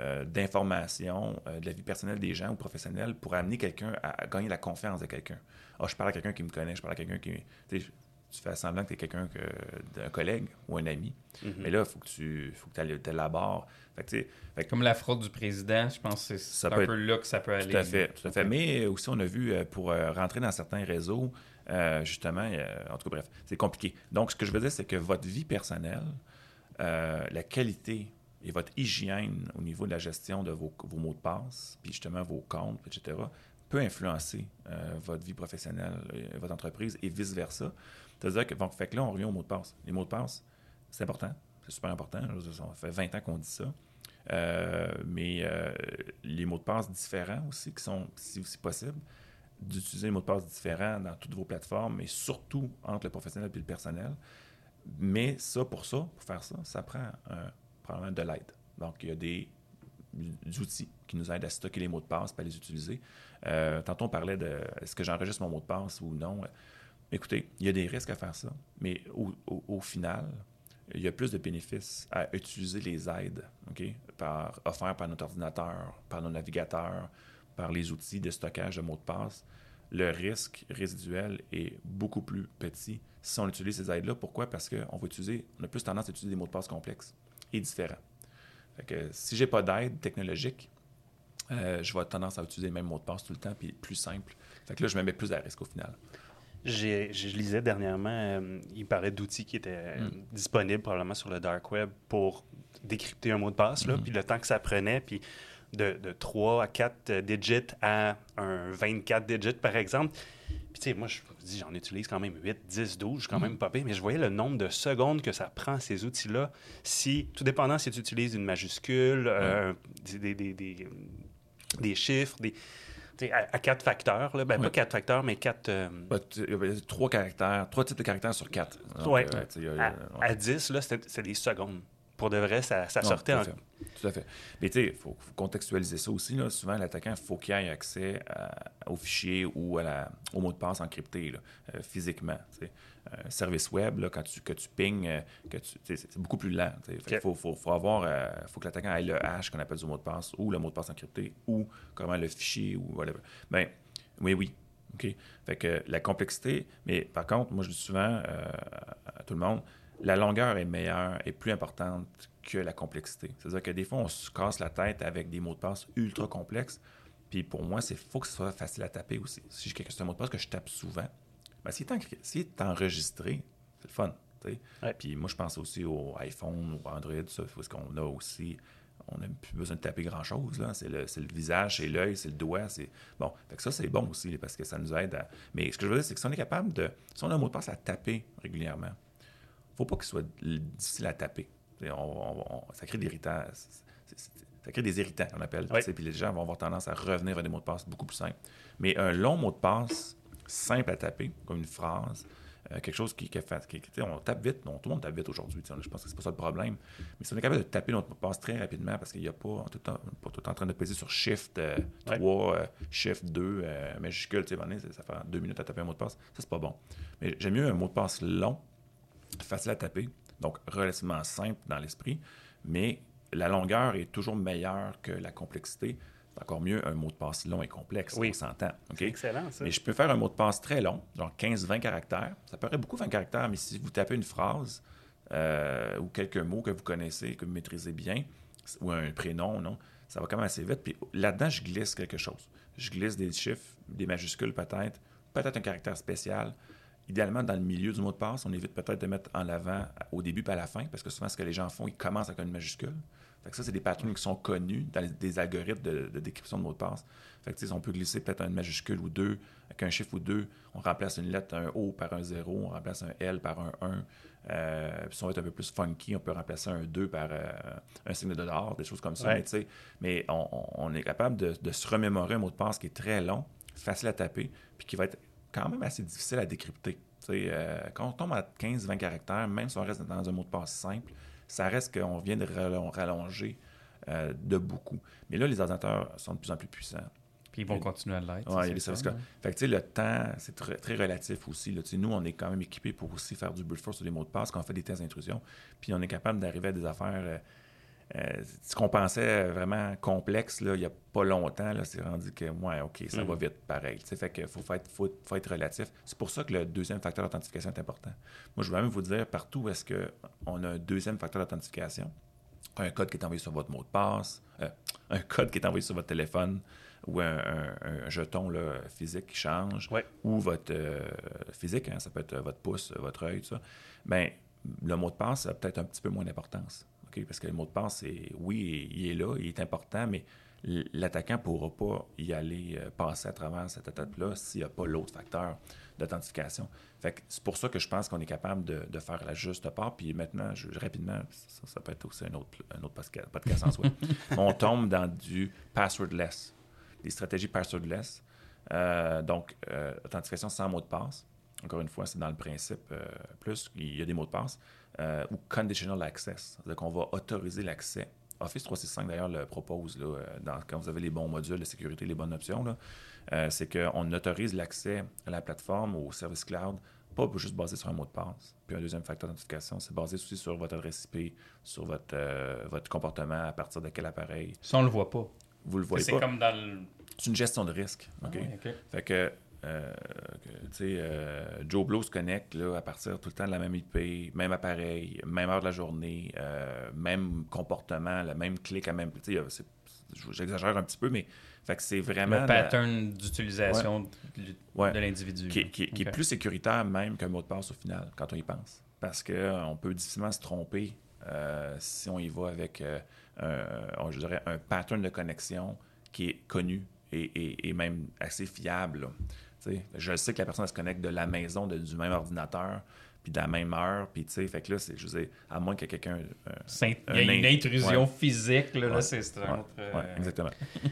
euh, d'informations de la vie personnelle des gens ou professionnels pour amener quelqu'un à, gagner la confiance de quelqu'un. Ah, je parle à quelqu'un qui me connaît, je parle à quelqu'un qui tu fais semblant que tu es quelqu'un d'un collègue ou un ami. Mm-hmm. Mais là, il faut que tu faut que élabores. Fait Comme la fraude du président, je pense que c'est un peu là que ça peut aller. Tout à fait. Tout à fait. Mais aussi, on a vu, euh, pour euh, rentrer dans certains réseaux, euh, justement, en tout cas, bref, c'est compliqué. Donc, ce que je veux dire, c'est que votre vie personnelle, la qualité et votre hygiène au niveau de la gestion de vos, vos mots de passe, puis justement vos comptes, etc., peut influencer votre vie professionnelle, votre entreprise et vice-versa. C'est-à-dire que, bon, fait que là, on revient aux mots de passe. Les mots de passe, c'est important, c'est super important. Ça fait 20 ans qu'on dit ça. Euh, mais euh, les mots de passe différents aussi, qui sont, si, aussi possible, d'utiliser les mots de passe différents dans toutes vos plateformes, et surtout entre le professionnel et le personnel. Mais ça, pour ça, pour faire ça, ça prend probablement de l'aide. Donc, il y a des, outils qui nous aident à stocker les mots de passe à les utiliser. Euh, tantôt, on parlait de est-ce que j'enregistre mon mot de passe ou non? Écoutez, il y a des risques à faire ça, mais au, final, il y a plus de bénéfices à utiliser les aides par, offertes par notre ordinateur, par nos navigateurs, par les outils de stockage de mots de passe. Le risque résiduel est beaucoup plus petit si on utilise ces aides-là. Pourquoi? Parce qu'on on a plus tendance à utiliser des mots de passe complexes et différents. Fait que si j'ai pas d'aide technologique, euh, je vais avoir tendance à utiliser les mêmes mots de passe tout le temps, puis plus simple. Fait là, je me mets plus à risque au final je lisais dernièrement, euh, il parlait d'outils qui étaient euh, hmm. disponibles probablement sur le dark web pour décrypter un mot de passe, là, hmm. puis le temps que ça prenait, puis de, de 3 à 4 digits à un 24 digits, par exemple. Puis, tu sais, moi, je dis, j'en utilise quand même 8, 10, 12, je suis quand même hmm. pas pire, mais je voyais le nombre de secondes que ça prend, ces outils-là, si, tout dépendant si tu utilises une majuscule, euh, des, des, des, des, chiffres, des à, quatre facteurs. Là. Ben, Pas quatre facteurs, mais quatre. Euh, trois caractères, trois types de caractères sur quatre. Oui. à, dix, là, c'est des secondes. pour de vrai, ça, ça Non, sortait tout à en... fait. Tout à fait. Mais tu sais, il faut, faut contextualiser ça aussi. Là. Souvent, l'attaquant, il faut qu'il ait accès à- au fichier ou à la, au mot de passe encrypté là, euh, physiquement. Service web, là, quand tu, que tu pings, euh, que tu, c'est c'est beaucoup plus lent. Ok. faut, faut, faut avoir, euh, faut que l'attaquant ait le hash qu'on appelle du mot de passe ou le mot de passe encrypté ou comment le fichier ou whatever. Ben, oui, oui. OK? Fait que la complexité, mais par contre, moi, je dis souvent euh, à tout le monde, la longueur est meilleure et plus importante que la complexité. C'est-à-dire que des fois, on se casse la tête avec des mots de passe ultra complexes. Puis pour moi, il faut que ce soit facile à taper aussi. Si j'ai c'est un mot de passe que je tape souvent, ben, s'il, est en- enregistré, c'est le fun. Ouais. Puis moi, je pense aussi au iPhone ou Android, ça, parce qu'on a aussi. On n'a plus besoin de taper grand-chose. là. C'est le, c'est le visage, c'est l'œil, c'est le doigt. C'est... Bon, fait que ça, c'est bon aussi parce que ça nous aide à. Mais ce que je veux dire, c'est que si on est capable de. Si on a un mot de passe à taper régulièrement, faut pas qu'il soit difficile à taper. T'sais, on- on- on- ça crée des irritants. c'est- c'est- ça crée des irritants, on appelle. Puis les gens vont avoir tendance à revenir à des mots de passe beaucoup plus simples. Mais un long mot de passe simple à taper, comme une phrase, euh, quelque chose qui, qui fait. qui- on tape vite, non, tout le monde tape vite aujourd'hui. Je pense que c'est pas ça le problème. Mais si on est capable de taper notre mot de passe très rapidement, parce qu'il n'y a pas, on est tout le temps, pas tout en train de peser sur Shift euh, Ouais. 3, euh, Shift 2, euh, majuscule, tu sais, ça fait deux minutes à taper un mot de passe. Ça, c'est pas bon. Mais j'aime mieux un mot de passe long, facile à taper, donc relativement simple dans l'esprit, mais la longueur est toujours meilleure que la complexité. Encore mieux un mot de passe long et complexe, Oui. on s'entend. Excellent, ça. Mais je peux faire un mot de passe très long, genre 15-20 caractères. Ça paraît beaucoup 20 caractères, mais si vous tapez une phrase euh, ou quelques mots que vous connaissez, que vous maîtrisez bien, ou un prénom, non, ça va quand même assez vite. Puis là-dedans, je glisse quelque chose. Je glisse des chiffres, des majuscules peut-être, peut-être un caractère spécial. Idéalement, dans le milieu du mot de passe, on évite peut-être de mettre en avant au début pas à la fin, parce que souvent, ce que les gens font, ils commencent avec une majuscule. Fait que ça, c'est des patterns qui sont connus dans les- des algorithmes de, de décryption de mots de passe. Fait que, on peut glisser peut-être une majuscule ou deux, avec un chiffre ou deux. On remplace une lettre, un O par un 0, on remplace un L par un 1. Euh, puis si on veut être un peu plus funky, on peut remplacer un 2 par euh, un signe de dollar, des choses comme ça. Ouais. Mais, on, est capable de, de se remémorer un mot de passe qui est très long, facile à taper, puis qui va être quand même assez difficile à décrypter. Euh, quand on tombe à 15-20 caractères, même si on reste dans un mot de passe simple, ça reste qu'on vient de rallon- rallonger euh, de beaucoup. Mais là, les ordinateurs sont de plus en plus puissants. Puis ils vont continuer à l'être. Ouais, c'est il y a des ça, services hein. Fait que, tu sais, le temps, c'est très, très relatif aussi. Là. Nous, on est quand même équipés pour aussi faire du brute force sur les mots de passe quand on fait des tests d'intrusion. Puis on est capable d'arriver à des affaires. euh, ce qu'on pensait vraiment complexe là, il n'y a pas longtemps, c'est rendu que, ouais, OK, ça Mm. va vite, pareil. Tu sais, fait que faut, faut être, faut, faut être relatif. C'est pour ça que le deuxième facteur d'authentification est important. Moi, je veux même vous dire, partout où est-ce qu'on a un deuxième facteur d'authentification, un code qui est envoyé sur votre mot de passe, euh, un code qui est envoyé sur votre téléphone ou un, un- un jeton là, physique qui change, Ouais. ou votre euh, physique, hein, ça peut être euh, votre pouce, euh, votre œil, tout ça, ben, le mot de passe a peut-être un petit peu moins d'importance. Parce que le mot de passe, c'est, oui, il est là, il est important, mais l'attaquant ne pourra pas y aller euh, passer à travers cette étape-là s'il n'y a pas l'autre facteur d'authentification. C'est pour ça que je pense qu'on est capable de, de faire la juste part. Puis maintenant, je- rapidement, ça, ça peut être aussi un autre, un autre podca- podcast en soi. [LAUGHS] On tombe dans du passwordless, des stratégies passwordless. Euh, donc, euh, authentification sans mot de passe. Encore une fois, c'est dans le principe plus, il y a des mots de passe. Euh, ou conditional access. C'est-à-dire qu'on va autoriser l'accès. Office 365, d'ailleurs, le propose là, euh, dans- quand vous avez les bons modules de sécurité, les bonnes options. euh, c'est qu'on autorise l'accès à la plateforme, au service cloud, pas juste basé sur un mot de passe. Puis un deuxième facteur d'authentification, c'est basé aussi sur votre adresse IP, sur votre, euh, votre comportement, à partir de quel appareil. Ça, on le voit pas. Vous le voyez C'est pas. comme dans le. C'est une gestion de risque. OK? Ah. Fait que, euh, euh, Joe Blow se connecte là, à partir tout le temps de la même IP, même appareil, même heure de la journée, euh, même comportement, le même clic à même. J'exagère un petit peu, mais c'est vraiment. Le la- pattern d'utilisation de, Ouais. de l'individu. qui, est- qui est- qui est Ok. plus sécuritaire même qu'un mot de passe au final, quand on y pense. Parce qu'on peut difficilement se tromper si on y va avec, un, je dirais, un pattern de connexion qui est connu et, et- et même assez fiable. là. Je sais que la personne elle se connecte de la maison, de- du même ordinateur, puis de la même heure, puis tu sais, fait que là, c'est, je veux dire, à moins que quelqu'un... euh, Il y a une in- intrusion ouais. physique, là, là, Ouais. c'est Ouais. euh, ouais, exactement. [LAUGHS]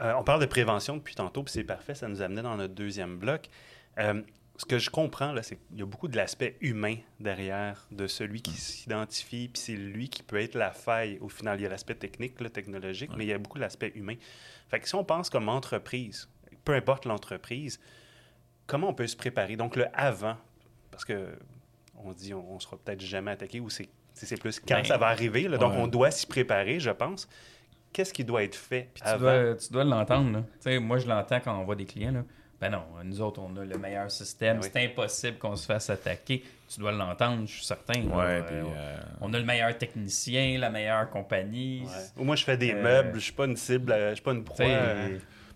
Euh, on parle de prévention depuis tantôt, puis c'est parfait, ça nous amenait dans notre deuxième bloc. Euh, ce que je comprends, là, c'est qu'il y a beaucoup de l'aspect humain derrière de celui qui s'identifie, puis c'est lui qui peut être la faille. Au final, il y a l'aspect technique, le technologique, mais il y a beaucoup de l'aspect humain. Fait que si on pense comme entreprise, peu importe l'entreprise, comment on peut se préparer? Donc, le avant, parce que on dit on, ne sera peut-être jamais attaqué, ou c'est plus quand ben, ça va arriver. Donc, on doit s'y préparer, je pense. Qu'est-ce qui doit être fait avant? Tu dois, tu dois l'entendre. Moi, je l'entends quand on voit des clients. Là. Ben non, nous autres, on a le meilleur système. C'est impossible qu'on se fasse attaquer. Tu dois l'entendre, je suis certain. Ouais, puis, euh, On a le meilleur technicien, la meilleure compagnie. Moi, je fais des euh, meubles, je suis pas une cible, je suis pas une proie.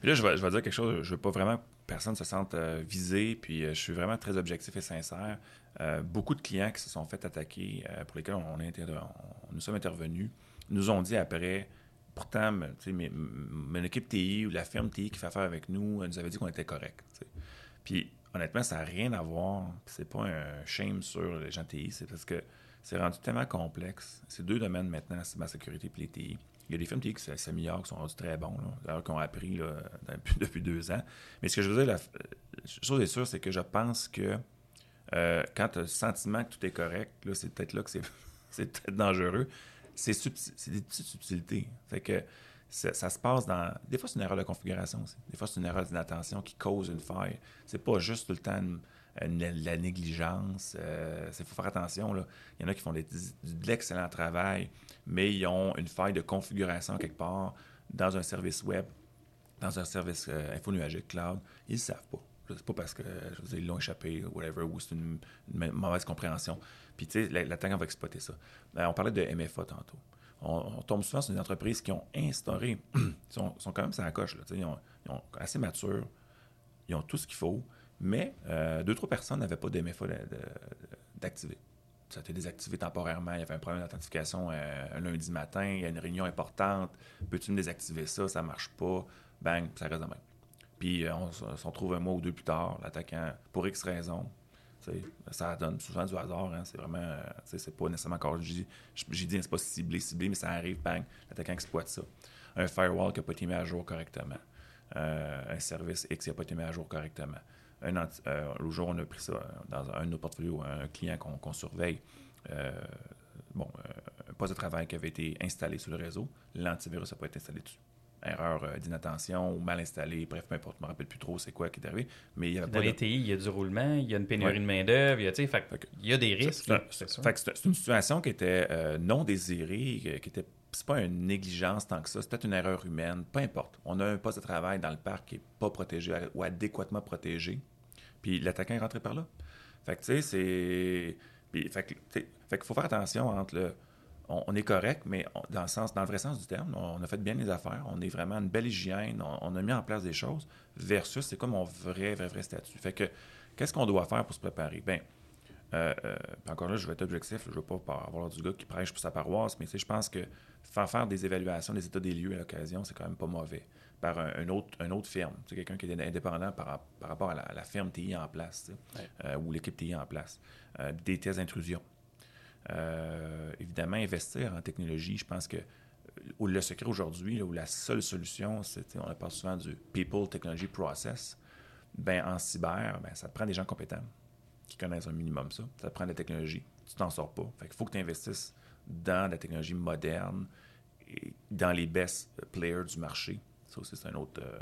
Puis là, je vais, je vais, dire quelque chose. Je veux pas vraiment personne se sente euh, visé. Puis je suis vraiment très objectif et sincère. beaucoup de clients qui se sont fait attaquer, pour lesquels on, nous sommes intervenus, nous ont dit après pourtant, mon équipe TI ou la firme TI qui fait affaire avec nous nous avait dit qu'on était correct. Puis honnêtement, ça n'a rien à voir. C'est pas un shame sur les gens TI, c'est parce que c'est rendu tellement complexe. C'est deux domaines maintenant, c'est ma sécurité et les TI. Il y a des firmes TI qui s'améliorent, qui sont rendus très bons, d'ailleurs, qui ont appris là, [LAUGHS] depuis, deux ans. Mais ce que je veux dire, la, chose est sûre, c'est que je pense que euh, quand tu as le sentiment que tout est correct, c'est peut-être là que c'est, [LAUGHS] c'est peut-être dangereux c'est des petites subtilités. Fait que ça, se passe dans. Des fois, c'est une erreur de configuration aussi. Des fois, c'est une erreur d'inattention qui cause une faille. C'est pas juste tout le temps la négligence. Il euh, faut faire attention. Là. Il y en a qui font de l'excellent travail, mais ils ont une faille de configuration quelque part dans un service web, dans un service euh, infonuagique cloud. Ils ne savent pas. C'est pas parce que je ils l'ont échappé, whatever, ou c'est une, mauvaise compréhension. Puis, tu sais, l'attaquant va exploiter ça. Ben, on parlait de MFA tantôt. On, tombe souvent sur des entreprises qui ont instauré, [CLEARS THROAT] ils sont, quand même ça coche, là, ils, ont, assez matures, ils ont tout ce qu'il faut, mais euh, deux, trois personnes n'avaient pas d'MFA d'activer. Ça a été désactivé temporairement. Il y avait un problème d'authentification euh, un lundi matin. Il y a une réunion importante. Peux-tu me désactiver ça? Ça ne marche pas. Bang, ça reste de même. Puis euh, on, on, se retrouve un mois ou deux plus tard, l'attaquant, pour X raisons, ça donne souvent du hasard. Hein, c'est vraiment. Euh, c'est pas nécessairement encore. J'ai dit, c'est pas ciblé, ciblé, mais ça arrive, bang, l'attaquant exploite ça. Un firewall qui n'a pas été mis à jour correctement. Un service X qui n'a pas été mis à jour correctement. Un euh, le jour, on a pris ça dans un de nos portfolios, un client qu'on surveille. bon, un poste de travail qui avait été installé sur le réseau. L'antivirus n'a pas été installé dessus erreur euh, d'inattention ou mal installé, bref, peu importe, je ne me rappelle plus trop c'est quoi qui est arrivé. Mais il y avait Dans les TI, il y a du roulement, il y a une pénurie de main-d'œuvre, il, y a, il y a des risques. C'est une situation qui était euh, non désirée, qui était c'est pas une négligence tant que ça, c'est peut-être une erreur humaine, peu importe. On a un poste de travail dans le parc qui n'est pas protégé ou adéquatement protégé, puis l'attaquant est rentré par là. Fait que, tu sais, c'est... Fait qu'il faut faire attention entre le on, est correct, mais dans, le sens, dans le vrai sens du terme, on, a fait bien les affaires, on est vraiment une belle hygiène, on, a mis en place des choses, versus c'est comme mon vrai, vrai, vrai statut. Fait que, qu'est-ce qu'on doit faire pour se préparer? Bien, euh, euh, encore là, je vais être objectif, je ne veux pas avoir du gars qui prêche pour sa paroisse, mais je pense que faire faire des évaluations des états des lieux à l'occasion, c'est quand même pas mauvais. Par un, autre, un autre firme, quelqu'un qui est indépendant par, rapport à la, firme TI en place, euh, ou l'équipe TI en place. des tests d'intrusion. Évidemment, investir en technologie, je pense que le secret aujourd'hui, ou la seule solution, c'est, on parle souvent du People Technology Process, ben, en cyber, ben, ça te prend des gens compétents qui connaissent un minimum ça. Ça prend de la technologie. Tu t'en sors pas. Fait qu'il faut que tu investisses dans la technologie moderne et dans les best players du marché. Ça aussi, c'est un autre, euh,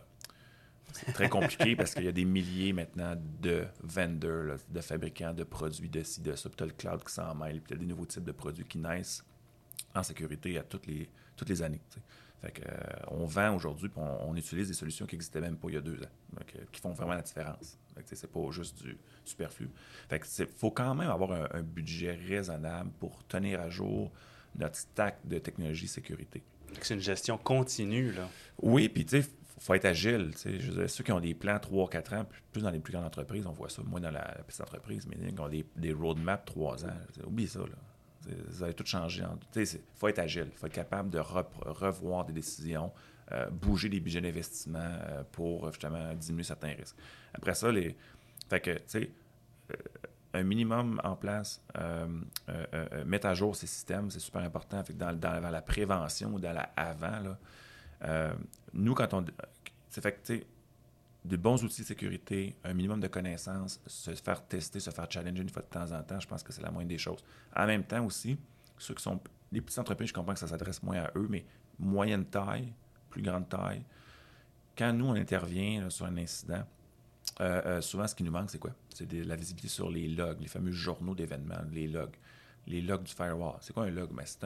c'est très compliqué [LAUGHS] parce qu'il y a des milliers maintenant de vendors, de fabricants de produits de ci, de ça. Puis tu as le cloud qui s'en mêle, puis tu as des nouveaux types de produits qui naissent en sécurité à toutes les, toutes les années. Fait que, euh, on vend aujourd'hui, puis on, utilise des solutions qui n'existaient même pas il y a deux ans, euh, qui font vraiment la différence. C'est pas juste du superflu. Fait que faut quand même avoir un, un, budget raisonnable pour tenir à jour notre stack de technologie sécurité. C'est une gestion continue, là. Oui, puis tu sais, faut être agile. Je ceux qui ont des plans 3-4 ans, plus dans les plus grandes entreprises, on voit ça, moins dans la, petite entreprise, mais qui ont des, des roadmaps 3 ans. Oublie ça. Là. Vous allez tout changer. Il faut être agile. Il faut être capable de revoir des décisions, euh, bouger des budgets d'investissement euh, pour justement diminuer certains risques. Après ça, les. Fait que, tu euh, un minimum en place, mettre à jour ces systèmes, c'est super important. Fait dans, dans, la prévention ou dans la avant, nous, quand on. C'est fait que, des bons outils de sécurité, un minimum de connaissances, se faire tester, se faire challenger une fois de temps en temps, je pense que c'est la moindre des choses. En même temps aussi, ceux qui sont les petites entreprises, je comprends que ça s'adresse moins à eux, mais moyenne taille, plus grande taille, quand nous, on intervient sur un incident, euh, euh, souvent, ce qui nous manque, c'est quoi? C'est la visibilité sur les logs, les fameux journaux d'événements, les logs. Les logs du firewall. C'est quoi un log? Ben, c'est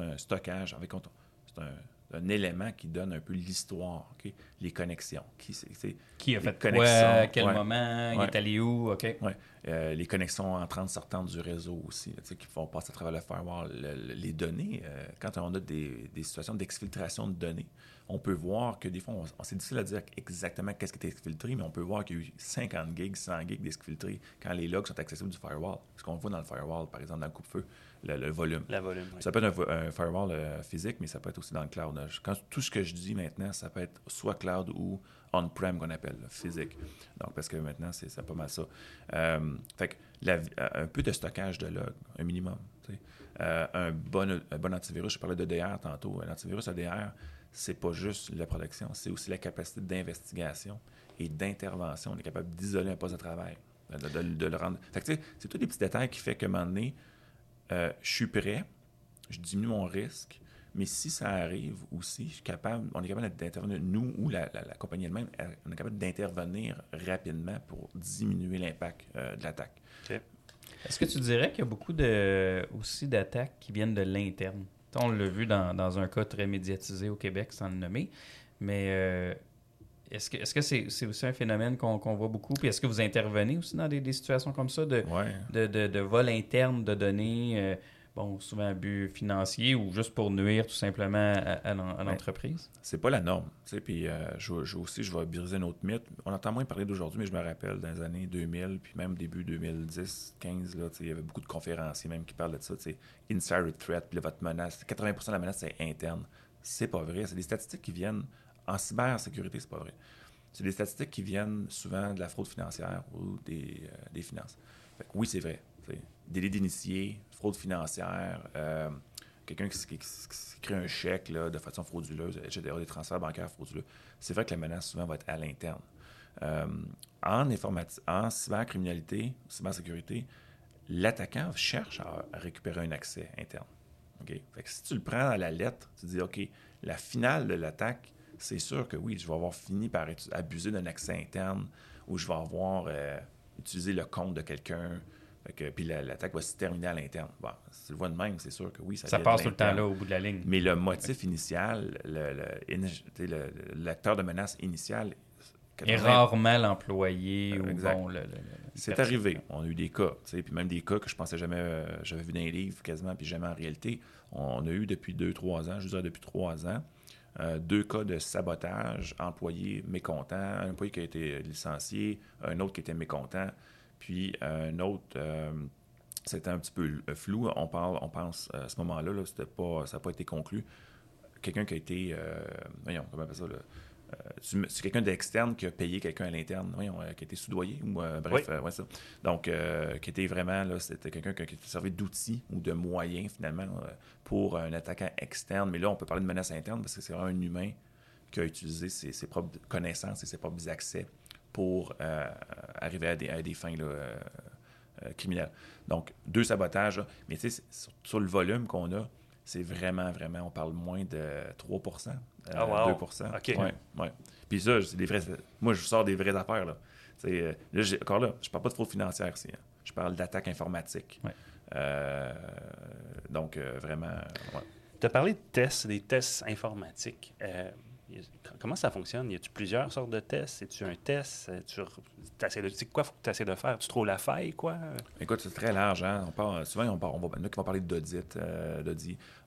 un, stockage avec c'est un, un élément qui donne un peu l'histoire, les connexions. Qui, qui a fait quoi, à quel moment, il est allé où, OK? Euh, les connexions entrantes, sortantes du réseau aussi, qui font passer à travers le firewall. les données, quand on a des, situations d'exfiltration de données, on peut voir que des fois, on, c'est difficile à dire exactement qu'est-ce qui est exfiltré, mais on peut voir qu'il y a eu 50 gigs, 100 gigs d'exfiltrés quand les logs sont accessibles du firewall. Ce qu'on voit dans le firewall, par exemple, dans le coupe-feu, le, volume. Ça peut être un, firewall euh, physique, mais ça peut être aussi dans le cloud. Quand, tout ce que je dis maintenant, ça peut être soit cloud ou on-prem qu'on appelle, physique. Donc, parce que maintenant, c'est pas mal ça. Euh, fait que un peu de stockage de log, un minimum. Un, bon, bon antivirus, je parlais de DR tantôt. Un antivirus ADR, c'est pas juste la production, c'est aussi la capacité d'investigation et d'intervention. On est capable d'isoler un poste de travail, de, le rendre. c'est tous des petits détails qui font qu'à un moment donné, euh, je suis prêt, je diminue mon risque, mais si ça arrive aussi, je suis capable, on est capable d'intervenir, nous ou la, compagnie elle-même, euh, on est capable d'intervenir rapidement pour diminuer l'impact euh, de l'attaque. Est-ce que tu dirais qu'il y a beaucoup de, aussi d'attaques qui viennent de l'interne? On l'a vu dans, un cas très médiatisé au Québec, sans le nommer, mais est-ce que est-ce que c'est, aussi un phénomène qu'on, voit beaucoup? Puis est-ce que vous intervenez aussi dans des, situations comme ça de, de, vol interne de données, euh, bon, souvent à but financier ou juste pour nuire tout simplement à, l'entreprise? C'est pas la norme. Puis euh, je, aussi, je vais briser un autre mythe. On entend moins parler d'aujourd'hui, mais je me rappelle dans les années 2000, puis même début 2010, 15, là, il y avait beaucoup de conférenciers même qui parlent de ça. Insider threat, puis votre menace, 80 de la menace, c'est interne. C'est pas vrai. C'est des statistiques qui viennent en cybersécurité, c'est pas vrai. C'est des statistiques qui viennent souvent de la fraude financière ou des, euh, finances. oui, c'est vrai. Délit d'initié, fraude financière, euh, quelqu'un qui, crée un chèque de façon frauduleuse, etc., des transferts bancaires frauduleux. C'est vrai que la menace souvent va être à l'interne. Euh, en, en cybercriminalité, cybersécurité, l'attaquant cherche à, récupérer un accès interne. si tu le prends à la lettre, tu dis, OK, la finale de l'attaque, c'est sûr que oui, je vais avoir fini par abuser d'un accès interne ou je vais avoir euh, utilisé le compte de quelqu'un. Puis l'attaque va se terminer à l'interne. Bon, si tu le vois de même, c'est sûr que oui, ça Ça passe tout le temps là au bout de la ligne. Mais le motif initial, l'acteur de menace initial. est rarement l'employé ou bon, le, C'est arrivé. On a eu des cas, puis même des cas que je pensais jamais, euh, j'avais vu dans les livres quasiment, puis jamais en réalité. On a eu depuis deux, trois ans, je dirais depuis trois ans, euh, deux cas de sabotage, employé mécontent, un employé qui a été licencié, un autre qui était mécontent, puis un autre, euh, c'était un petit peu flou. On parle, on pense à ce moment-là, -là, pas, ça n'a pas été conclu. Quelqu'un qui a été, euh, voyons, comment on appelle ça, euh, c'est quelqu'un d'externe qui a payé quelqu'un à l'interne, euh, qui a été soudoyé, ou euh, bref, ouais, ça. Donc, qui était vraiment, là, c'était quelqu'un qui, qui servi d'outil ou de moyen, finalement, pour un attaquant externe. Mais là, on peut parler de menace interne parce que c'est vraiment un humain qui a utilisé ses, propres connaissances et ses propres accès pour arriver à des, fins criminelles. Donc, deux sabotages, mais tu sais, sur, le volume qu'on a, c'est vraiment, vraiment, on parle moins de 3% 2 euh, ah, OK. Ouais, ouais. Puis ça, c'est des vrais. Moi, je sors des vraies affaires. Là. Euh, là encore là, je parle pas de fraude financière ici. Hein. Je parle d'attaque informatique. Euh, donc, vraiment. Tu as parlé de tests, des tests informatiques. Comment ça fonctionne? Y a-tu plusieurs sortes de tests? C'est-tu un test? Tu de, quoi faut tu de faire? Tu trouves la faille, quoi? Écoute, c'est très large. Hein? On parle, souvent, on, parle, on va, nous qui vont parler d'audit. Euh,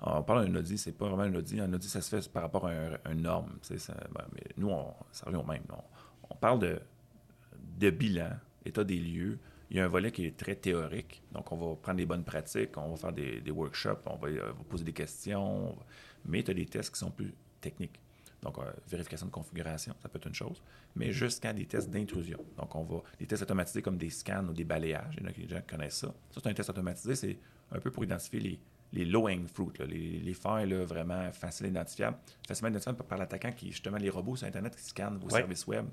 on parle d'un audit, c'est pas vraiment un audit. Un audit, ça se fait par rapport à un, norme. Ben, nous, on, ça revient au même. On, parle de, bilan, état des lieux. Il y a un volet qui est très théorique. Donc, on va prendre des bonnes pratiques, on va faire des, workshops, on va, euh, poser des questions. Mais tu as des tests qui sont plus techniques. Donc, euh, vérification de configuration, ça peut être une chose, mais jusqu'à des tests d'intrusion. Donc, on va, des tests automatisés comme des scans ou des balayages, il y en a qui connaissent ça. Ça, c'est un test automatisé, c'est un peu pour identifier les low-hanging fruit, les, les, failles là, vraiment faciles identifiables. Facilement identifiables par l'attaquant qui, justement, les robots sur Internet qui scannent vos services web.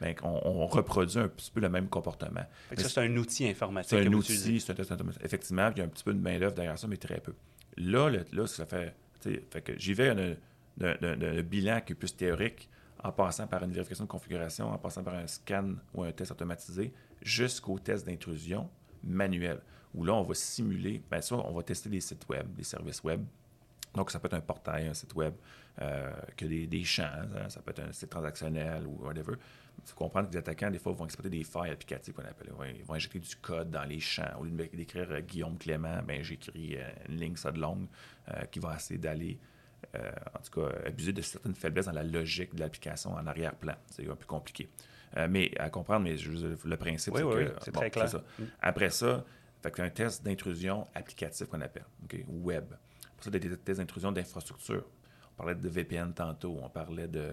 Bien, on, reproduit un petit peu le même comportement. ça, c'est un outil informatique. C'est un outil, c'est un Effectivement, il y a un petit peu de main-d'œuvre derrière ça, mais très peu. Là, là, ça fait. fait que j'y vais d'un bilan qui est plus théorique en passant par une vérification de configuration, en passant par un scan ou un test automatisé, jusqu'au test d'intrusion manuel, où là, on va simuler, bien sûr, on va tester des sites web, des services web. Donc, ça peut être un portail, un site web, euh, que des, champs, hein, ça peut être un site transactionnel ou whatever. Il faut comprendre que les attaquants, des fois, vont exploiter des failles applicatives qu'on appelle. Ils vont injecter du code dans les champs. Au lieu d'écrire euh, Guillaume Clément, ben, j'écris euh, une ligne ça de longue qui va essayer d'aller euh, en tout cas, abuser de certaines faiblesses dans la logique de l'application en arrière-plan. C'est un peu compliqué. Euh, mais à comprendre, mais le principe, c'est que... c'est très clair. Ça. Mm. Après ça, c'est un test d'intrusion applicatif qu'on appelle, web. Pour ça, des tests d'intrusion d'infrastructure. On parlait de VPN tantôt, on parlait de,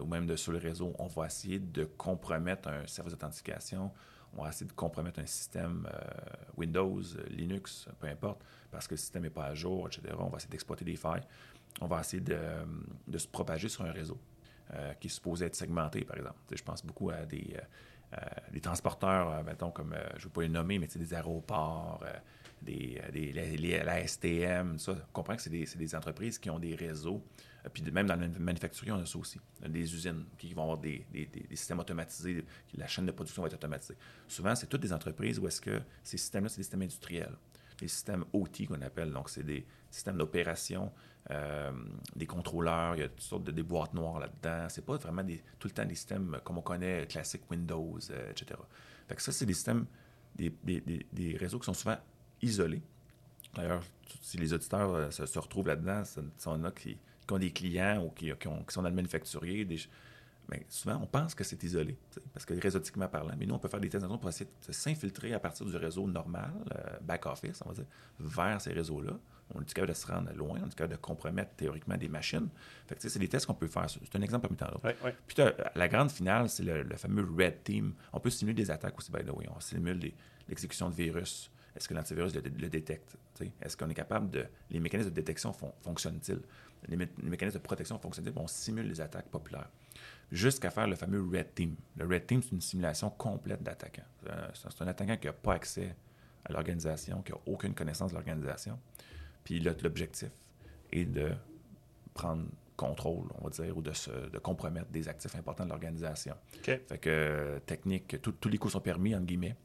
ou même de sur le réseau. On va essayer de compromettre un service d'authentification, on va essayer de compromettre un système euh, Windows, Linux, peu importe, parce que le système n'est pas à jour, etc. On va essayer d'exploiter des failles on va essayer de, se propager sur un réseau euh, qui est supposé être segmenté, par exemple. je pense beaucoup à des, euh, transporteurs, euh, mettons, comme, je ne veux pas les nommer, mais des aéroports, des, la STM, ça. Que c'est des, entreprises qui ont des réseaux. Puis même dans la manufacturier, on a ça aussi. Des usines qui vont avoir des, systèmes automatisés. La chaîne de production va être automatisée. Souvent, c'est toutes des entreprises où est-ce que ces systèmes-là, c'est des systèmes industriels. Des systèmes OT qu'on appelle. Donc, c'est des systèmes d'opération euh, des contrôleurs, il y a toutes sortes de boîtes noires là-dedans. C'est pas vraiment tout le temps des systèmes comme on connaît, classiques Windows, euh, etc. Fait que ça, c'est des systèmes, des, des, des, réseaux qui sont souvent isolés. D'ailleurs, si les auditeurs euh, se, retrouvent là-dedans, ce sont là qui, qui, ont des clients ou qui, qui, sont dans le manufacturier, des, mais souvent, on pense que c'est isolé, parce que réseautiquement parlant. Mais nous, on peut faire des tests pour essayer de s'infiltrer à partir du réseau normal, back-office, on va dire, vers ces réseaux-là. On est capable de se rendre loin, on est capable de compromettre théoriquement des machines? Fait que, c'est des tests qu'on peut faire. C'est un exemple parmi tant d'autres. Puis la grande finale, c'est le, fameux Red Team. On peut simuler des attaques aussi, by the way. On simule l'exécution de virus. Est-ce que l'antivirus le, détecte? Est-ce qu'on est capable de... Les mécanismes de détection fonctionnent-ils? Les, mécanismes de protection fonctionnent-ils? On simule les attaques populaires. Jusqu'à faire le fameux Red Team. Le Red Team, c'est une simulation complète d'attaquants. Euh, c'est un attaquant qui n'a pas accès à l'organisation, qui n'a aucune connaissance de l'organisation. Puis l'objectif est de prendre contrôle, on va dire, ou de, se, de compromettre des actifs importants de l'organisation. Fait que technique, tous les coups sont permis, entre guillemets.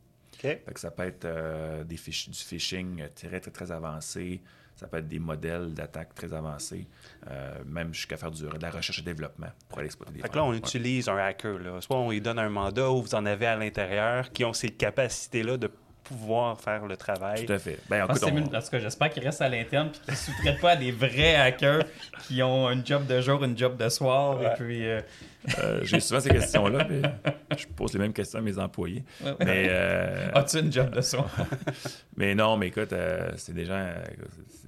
Fait que ça peut être euh, des fiches, du phishing très, très, très avancé. Ça peut être des modèles d'attaque très avancés, euh, même jusqu'à faire du, de la recherche et développement pour aller exploiter des Fait que là, on utilise un hacker. Là. Soit on lui donne un mandat ou vous en avez à l'intérieur qui ont ces capacités-là de pouvoir faire le travail. Tout à fait. Ben, écoute, on... Parce que j'espère qu'il reste à l'interne et qu'il ne sous-traite pas à des vrais hackers qui ont un job de jour, une job de soir. Et puis, euh, euh, J'ai souvent ces questions-là, mais je pose les mêmes questions à mes employés. Mais, euh... [LAUGHS] As-tu une job de soir? [LAUGHS] mais non, mais écoute, euh, c'est des gens,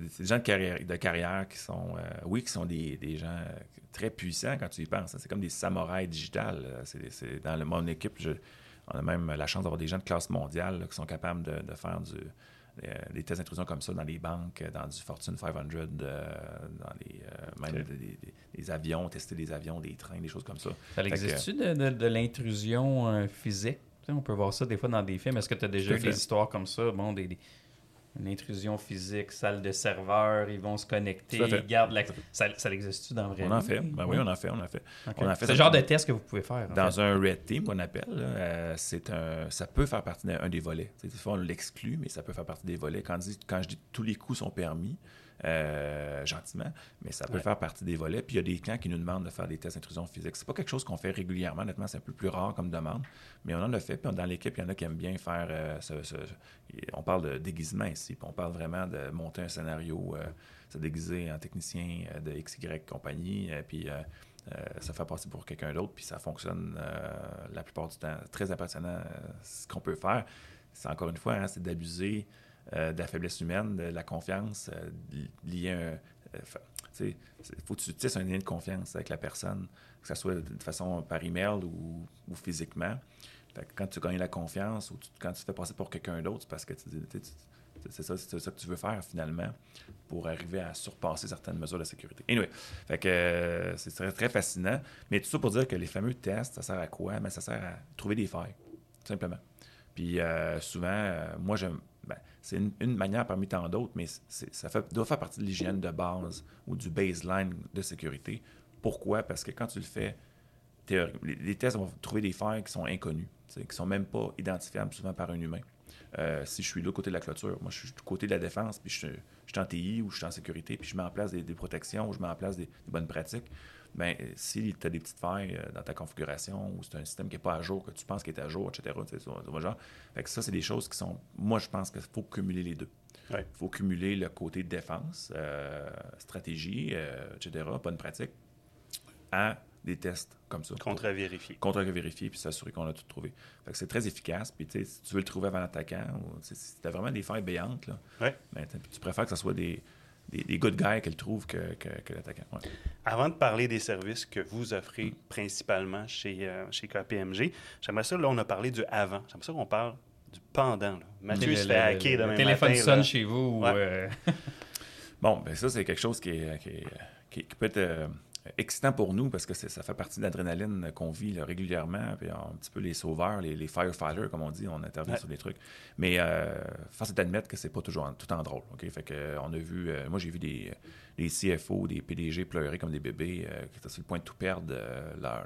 c'est des gens de carrière, de carrière qui sont, oui, qui sont des, des, gens très puissants quand tu y penses. Hein. C'est comme des samouraïs digitales. C'est dans le, mon équipe, je, on a même la chance d'avoir des gens de classe mondiale qui sont capables de, faire du, euh, des tests d'intrusion comme ça dans les banques, dans du Fortune 500, euh, dans les, euh, même des, avions, tester des avions, des trains, des choses comme ça. Ça existe-tu de, l'intrusion physique? on peut voir ça des fois dans des films. Est-ce que tu as déjà eu des histoires comme ça? Bon, des, une intrusion physique, salle de serveur, ils vont se connecter, ils gardent la... Ça, ça existe-tu dans vrai On en fait. Ben oui, on en fait, on en fait. fait c'est le genre de test que vous pouvez faire. Dans un red team qu'on appelle, euh, c'est un, ça peut faire partie d'un des volets. Des fois, on l'exclut, mais ça peut faire partie des volets. Quand, quand je dis tous les coups sont permis, euh, gentiment, mais ça peut faire partie des volets. Puis il y a des clients qui nous demandent de faire des tests d'intrusion physique. C'est pas quelque chose qu'on fait régulièrement, honnêtement, c'est un peu plus rare comme demande, mais on en a fait. Puis dans l'équipe, il y en a qui aiment bien faire. Euh, on parle de déguisement ici, puis on parle vraiment de monter un scénario, euh, se déguiser en technicien de XY compagnie, puis. ça fait passer pour quelqu'un d'autre, puis ça fonctionne la plupart du temps. Très impressionnant ce qu'on peut faire. C'est encore une fois, hein, c'est d'abuser euh, de la faiblesse humaine, de la confiance, euh, liée à un. Il faut que tu tisses un lien de confiance avec la personne, que ce soit de façon par email ou, ou physiquement. quand tu gagnes la confiance ou quand tu te fais passer pour quelqu'un d'autre, c'est parce que C'est ça, que tu veux faire finalement pour arriver à surpasser certaines mesures de sécurité. Anyway, fait que euh, c'est très, fascinant. Mais tout ça pour dire que les fameux tests, ça sert à quoi? Mais ça sert à trouver des failles, tout simplement. Puis euh, souvent, euh, moi, j'aime. C'est une, manière parmi tant d'autres, mais ça doit faire partie de l'hygiène de base ou du baseline de sécurité. Pourquoi? Parce que quand tu le fais, les, tests vont trouver des failles qui sont inconnues, qui ne sont même pas identifiables souvent par un humain. Euh, si je suis là côté de la clôture, moi je suis du côté de la défense, puis je, suis en TI ou je suis en sécurité, puis je mets en place des, protections ou je mets en place des, bonnes pratiques, bien, si tu as des petites failles euh, dans ta configuration ou c'est un système qui n'est pas à jour, que tu penses qu'il est à jour, etc., ça, genre. Fait que ça, c'est des choses qui sont. Moi, je pense qu'il faut cumuler les deux. Il faut cumuler le côté défense, euh, stratégie, etc., bonne pratique, à des tests comme ça. Contre-vérifier. Contre-vérifier, puis s'assurer qu'on a tout trouvé. Fait que c'est très efficace. Puis, si tu veux le trouver avant l'attaquant, ou si tu as vraiment des failles béantes, là, ben, tu préfères que ce soit des, des, good guys qu'elle trouve que, que, l'attaquant. Avant de parler des services que vous offrez principalement chez, euh, chez KPMG, j'aimerais ça, là, on a parlé du avant. J'aimerais ça qu'on parle du pendant. Là. Mathieu se fait hacker demain Le téléphone sonne chez vous. Euh, [LAUGHS] bon, ben ça, c'est quelque chose qui, qui, peut être... Euh, excitant pour nous parce que ça fait partie de l'adrénaline qu'on vit régulièrement. Puis un petit peu les sauveurs, les, firefighters, comme on dit, on intervient sur des trucs. Mais euh, force est d'admettre que c'est pas toujours tout en drôle. ok? Fait que, euh, on a vu, euh, moi j'ai vu des, des, CFO, des PDG pleurer comme des bébés qui étaient sur le point de tout perdre leur,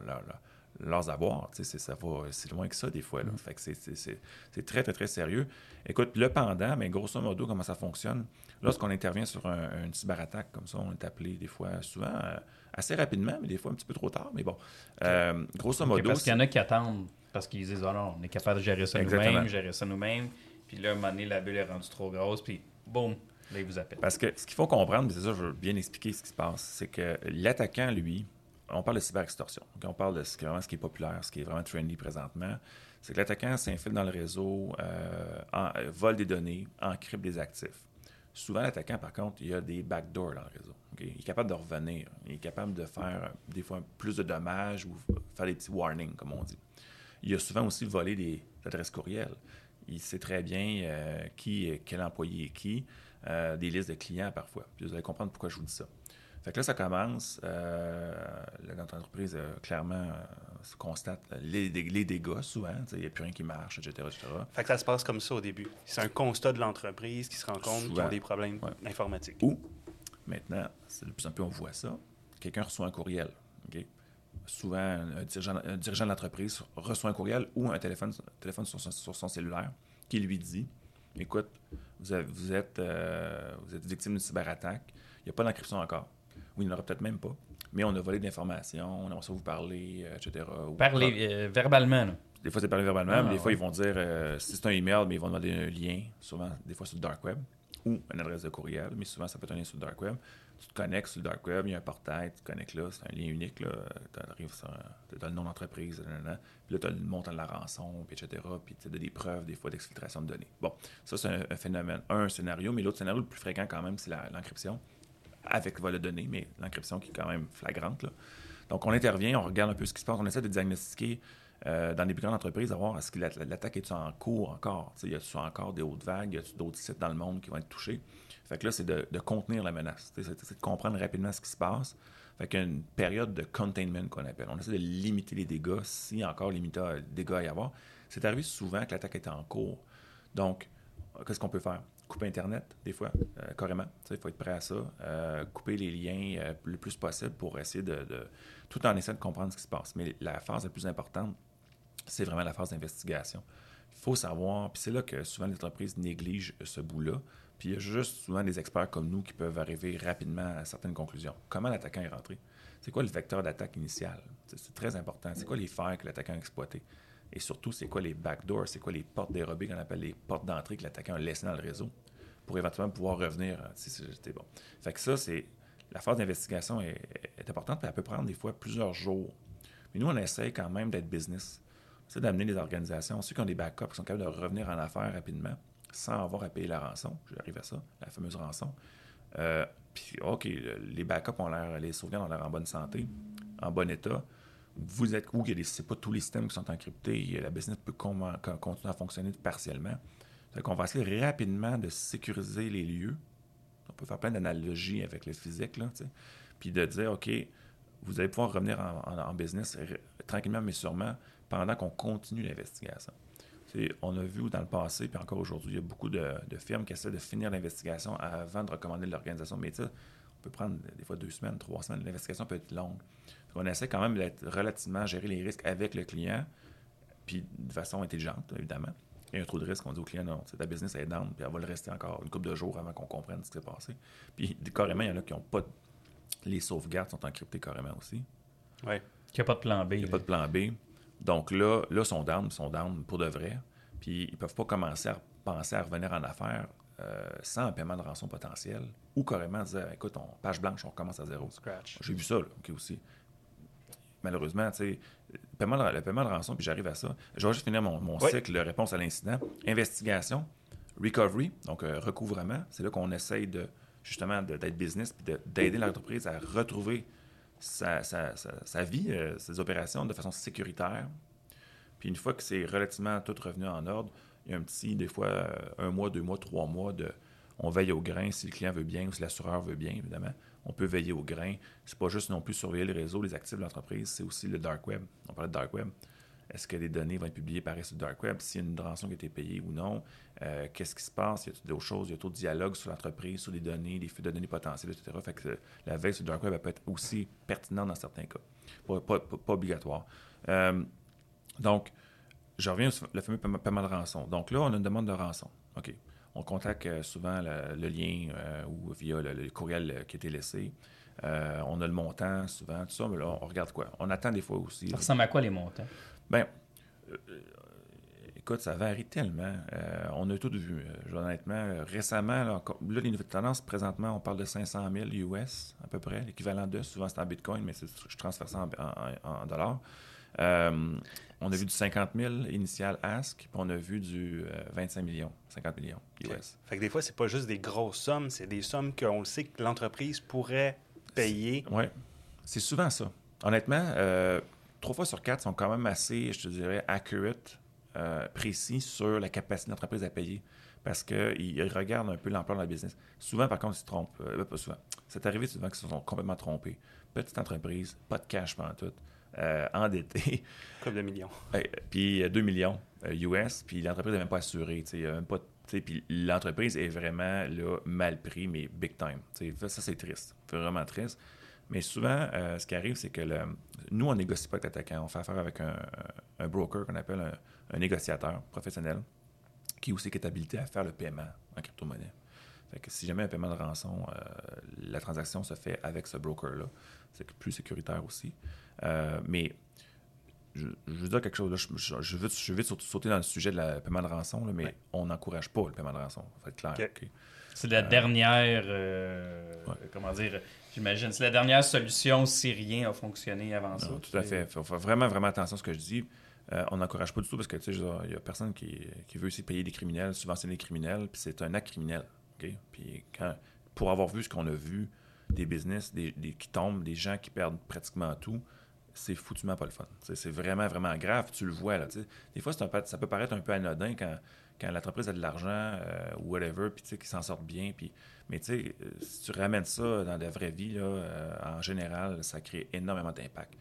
leurs avoirs. Ça va, c'est loin que ça, des fois. Là. Mm. Fait que c'est, très, très, très sérieux. Écoute, le pendant, mais grosso modo, comment ça fonctionne? Lorsqu'on intervient sur un, une cyberattaque comme ça, on est appelé des fois, souvent, assez rapidement, mais des fois un petit peu trop tard. Mais bon, euh, grosso modo. parce qu'il y en a qui attendent, parce qu'ils disent, oh non, on est capable de gérer ça nous-mêmes, gérer ça nous-mêmes. Puis là, à un moment donné, la bulle est rendue trop grosse, puis boum, là, il vous appelle. Parce que ce qu'il faut comprendre, c'est ça, je veux bien expliquer ce qui se passe, c'est que l'attaquant, lui, on parle de cyberextorsion. on parle de ce qui, est, ce qui est populaire, ce qui est vraiment trendy présentement. C'est que l'attaquant s'infiltre dans le réseau, euh, vole des données, encrypte des actifs. Souvent, l'attaquant, par contre, il y a des backdoors dans le réseau. Il est capable de revenir. Il est capable de faire des fois plus de dommages ou faire des petits warnings, comme on dit. Il a souvent aussi volé des adresses courriels. Il sait très bien euh, qui, quel employé est qui, euh, des listes de clients parfois. Puis vous allez comprendre pourquoi je vous dis ça. Fait que là, ça commence. Euh, notre entreprise, clairement, se constate les, les dégâts souvent. Il n'y a plus rien qui marche, etc., Fait que ça se passe comme ça au début. C'est un constat de l'entreprise qui se rend compte qu'il y a des problèmes informatiques. Ou Maintenant, de plus en plus on voit ça. Quelqu'un reçoit un courriel. Souvent, un dirigeant, de l'entreprise reçoit un courriel ou un téléphone, téléphone sur, son, cellulaire qui lui dit Écoute, vous, êtes, euh, vous êtes victime d'une cyberattaque. Il n'y a pas d'encryption encore. Oui, il n'y en aura peut-être même pas. Mais on a volé de l'information, on aimerait ça vous parler, euh, etc. Parler euh, verbalement. Des fois, c'est parler verbalement, mais ah, des fois, ils vont dire si c'est un email, mais ils vont demander un lien, souvent, des fois sur le dark web ou une adresse de courriel, mais souvent ça peut être un lien sur le dark web. Tu te connectes sur le dark web, il y a un portail, tu te connectes là, c'est un lien unique, tu arrives tu as le nom d'entreprise, puis là tu as le montant de la rançon, puis etc., puis tu as des preuves des fois d'exfiltration de données. Bon, ça c'est un, phénomène, un scénario, mais l'autre scénario le plus fréquent quand même, c'est l'encryption, avec vol de données, mais l'encryption qui est quand même flagrante. Là. Donc on intervient, on regarde un peu ce qui se passe, on essaie de diagnostiquer euh, dans les plus grandes entreprises, à voir est-ce que l'attaque est en cours encore? Y a-t-il encore des hautes vagues? Y a-t-il d'autres sites dans le monde qui vont être touchés? Fait que là, c'est de, contenir la menace. C'est de comprendre rapidement ce qui se passe. Fait qu'il y a une période de containment qu'on appelle. On essaie de limiter les dégâts, a encore des dégâts à y avoir. C'est arrivé souvent que l'attaque est en cours. Donc, qu'est-ce qu'on peut faire? Couper Internet, des fois, euh, carrément. Il faut être prêt à ça. Euh, couper les liens le plus possible pour essayer de, tout en essayant de comprendre ce qui se passe. Mais la phase la plus importante, c'est vraiment la phase d'investigation. Il faut savoir, puis c'est là que souvent les entreprises négligent ce bout-là. Puis il y a juste souvent des experts comme nous qui peuvent arriver rapidement à certaines conclusions. Comment l'attaquant est rentré? C'est quoi le vecteur d'attaque initial? C'est très important. C'est quoi les failles que l'attaquant a exploitées? Et surtout, c'est quoi les backdoors? C'est quoi les portes dérobées qu'on appelle les portes d'entrée que l'attaquant a laissées dans le réseau pour éventuellement pouvoir revenir si c'était bon? Fait que ça, c'est la phase d'investigation est, est, importante, puis elle peut prendre des fois plusieurs jours. Mais nous, on essaie quand même d'être business c'est d'amener les organisations, ceux qui ont des backups, qui sont capables de revenir en affaires rapidement, sans avoir à payer la rançon. J'arrive à ça, la fameuse rançon. Euh, puis, OK, les backups ont l'air, les sauvegardes ont l'air en bonne santé, en bon état. Vous êtes où? Ce n'est pas tous les systèmes qui sont encryptés. La business peut continuer à fonctionner partiellement. Fait qu'on va essayer rapidement de sécuriser les lieux. On peut faire plein d'analogies avec le physique, là. Puis de dire, OK, vous allez pouvoir revenir en, business tranquillement, mais sûrement, pendant qu'on continue l'investigation. On a vu dans le passé, puis encore aujourd'hui, il y a beaucoup de, firmes qui essaient de finir l'investigation avant de recommander l'organisation. Mais ça, on peut prendre des fois deux semaines, trois semaines. L'investigation peut être longue. on essaie quand même d'être relativement gérer les risques avec le client, puis de façon intelligente, évidemment. Il y a un trop de risque, on dit au client, non, ta business est down, puis elle va le rester encore une couple de jours avant qu'on comprenne ce qui s'est passé. Puis carrément, il y en a qui n'ont pas. Les sauvegardes sont encryptées carrément aussi. Oui. Qu'il n'y a pas de plan B. Il n'y a pas de plan B. Donc là, là, ils sont down, ils sont down pour de vrai. Puis ils ne peuvent pas commencer à penser à revenir en affaires euh, sans un paiement de rançon potentiel ou carrément dire écoute, on, page blanche, on recommence à zéro. Scratch. J'ai vu ça, là, aussi. Malheureusement, tu sais, le paiement, de, le paiement de rançon, puis j'arrive à ça. Je vais juste finir mon, cycle de réponse à l'incident. Investigation, recovery, donc euh, recouvrement. C'est là qu'on essaye de justement d'être business puis d'aider l'entreprise à retrouver sa, vie, euh, ses opérations de façon sécuritaire. Puis une fois que c'est relativement tout revenu en ordre, il y a un petit, des fois, euh, un mois, deux mois, trois mois de. On veille au grain si le client veut bien ou si l'assureur veut bien, évidemment. On peut veiller au grain. C'est pas juste non plus surveiller le réseau, les actifs de l'entreprise, c'est aussi le dark web. On parlait de dark web. Est-ce que les données vont être publiées par sur dark web? S'il y a une rançon qui a été payée ou non? Euh, qu'est-ce qui se passe? Il y a d'autres choses? Il y a d'autres dialogues sur l'entreprise, sur les données, les flux de données potentielles, etc. Fait que la veille sur le dark web peut être aussi pertinente dans certains cas. Pas, obligatoire. Euh, donc, je reviens sur le fameux paiement de rançon. Donc là, on a une demande de rançon. OK. On contacte euh, souvent le, lien ou via le, courriel qui a été laissé. on a le montant souvent, tout ça, mais là, on regarde quoi? On attend des fois aussi. Ça ressemble à quoi les montants? Bien, euh, écoute, ça varie tellement. Euh, on a tout vu, euh, honnêtement. récemment, là, là, les nouvelles tendances, présentement, on parle de 500 000 US, à peu près, l'équivalent de, souvent c'est en Bitcoin, mais je transfère ça en, dollars. on a vu du 50 000 initial ask, puis on a vu du 25 millions, 50 millions US. Fait que des fois, c'est pas juste des grosses sommes, c'est des sommes qu'on le sait que l'entreprise pourrait payer. Oui, c'est souvent ça. Honnêtement, trois fois sur quatre sont quand même assez, je te dirais, accurate, euh, précis sur la capacité de l'entreprise à payer. Parce qu'ils regardent un peu l'emploi de la business. Souvent, par contre, ils se trompent. Euh, pas souvent. C'est arrivé souvent qu'ils se sont complètement trompés. Petite entreprise, pas de cash pendant tout, euh, endetté. [LAUGHS] Comme 2 millions. puis 2 millions US, puis l'entreprise n'est même pas assurée. Même pas, puis l'entreprise est vraiment là, mal pris, mais big time. Ça, c'est triste. Vraiment triste. Mais souvent, euh, ce qui arrive, c'est que nous, on négocie pas avec l'attaquant. On fait affaire avec un, broker qu'on appelle un, négociateur professionnel qui aussi est habilité à faire le paiement en crypto-monnaie. Fait que si jamais un paiement de rançon, euh, la transaction se fait avec ce broker-là. C'est plus sécuritaire aussi. Euh, mais je, veux dire quelque chose. je, veux, je veux sauter dans le sujet de la paiement de rançon, mais on n'encourage pas le paiement de rançon. Il faut être clair. C'est la dernière. Comment dire J'imagine. C'est la dernière solution si rien a fonctionné avant ça. Tout à fait. Il faut faire vraiment, vraiment attention à ce que je dis. Euh, on n'encourage pas du tout parce que, tu sais, il n'y a personne qui, veut aussi payer des criminels, subventionner des criminels, puis c'est un acte criminel. Puis pour avoir vu ce qu'on a vu, des business des, qui tombent, des gens qui perdent pratiquement tout, c'est foutument pas le fun. C'est vraiment, vraiment grave. Tu le vois, là. Des fois, un, ça peut paraître un peu anodin quand, quand l'entreprise a de l'argent euh, ou whatever, puis tu sais, qu'ils s'en sortent bien, puis mais tu sais, euh, si tu ramènes ça dans la vraie vie, là, euh, en général, ça crée énormément d'impact.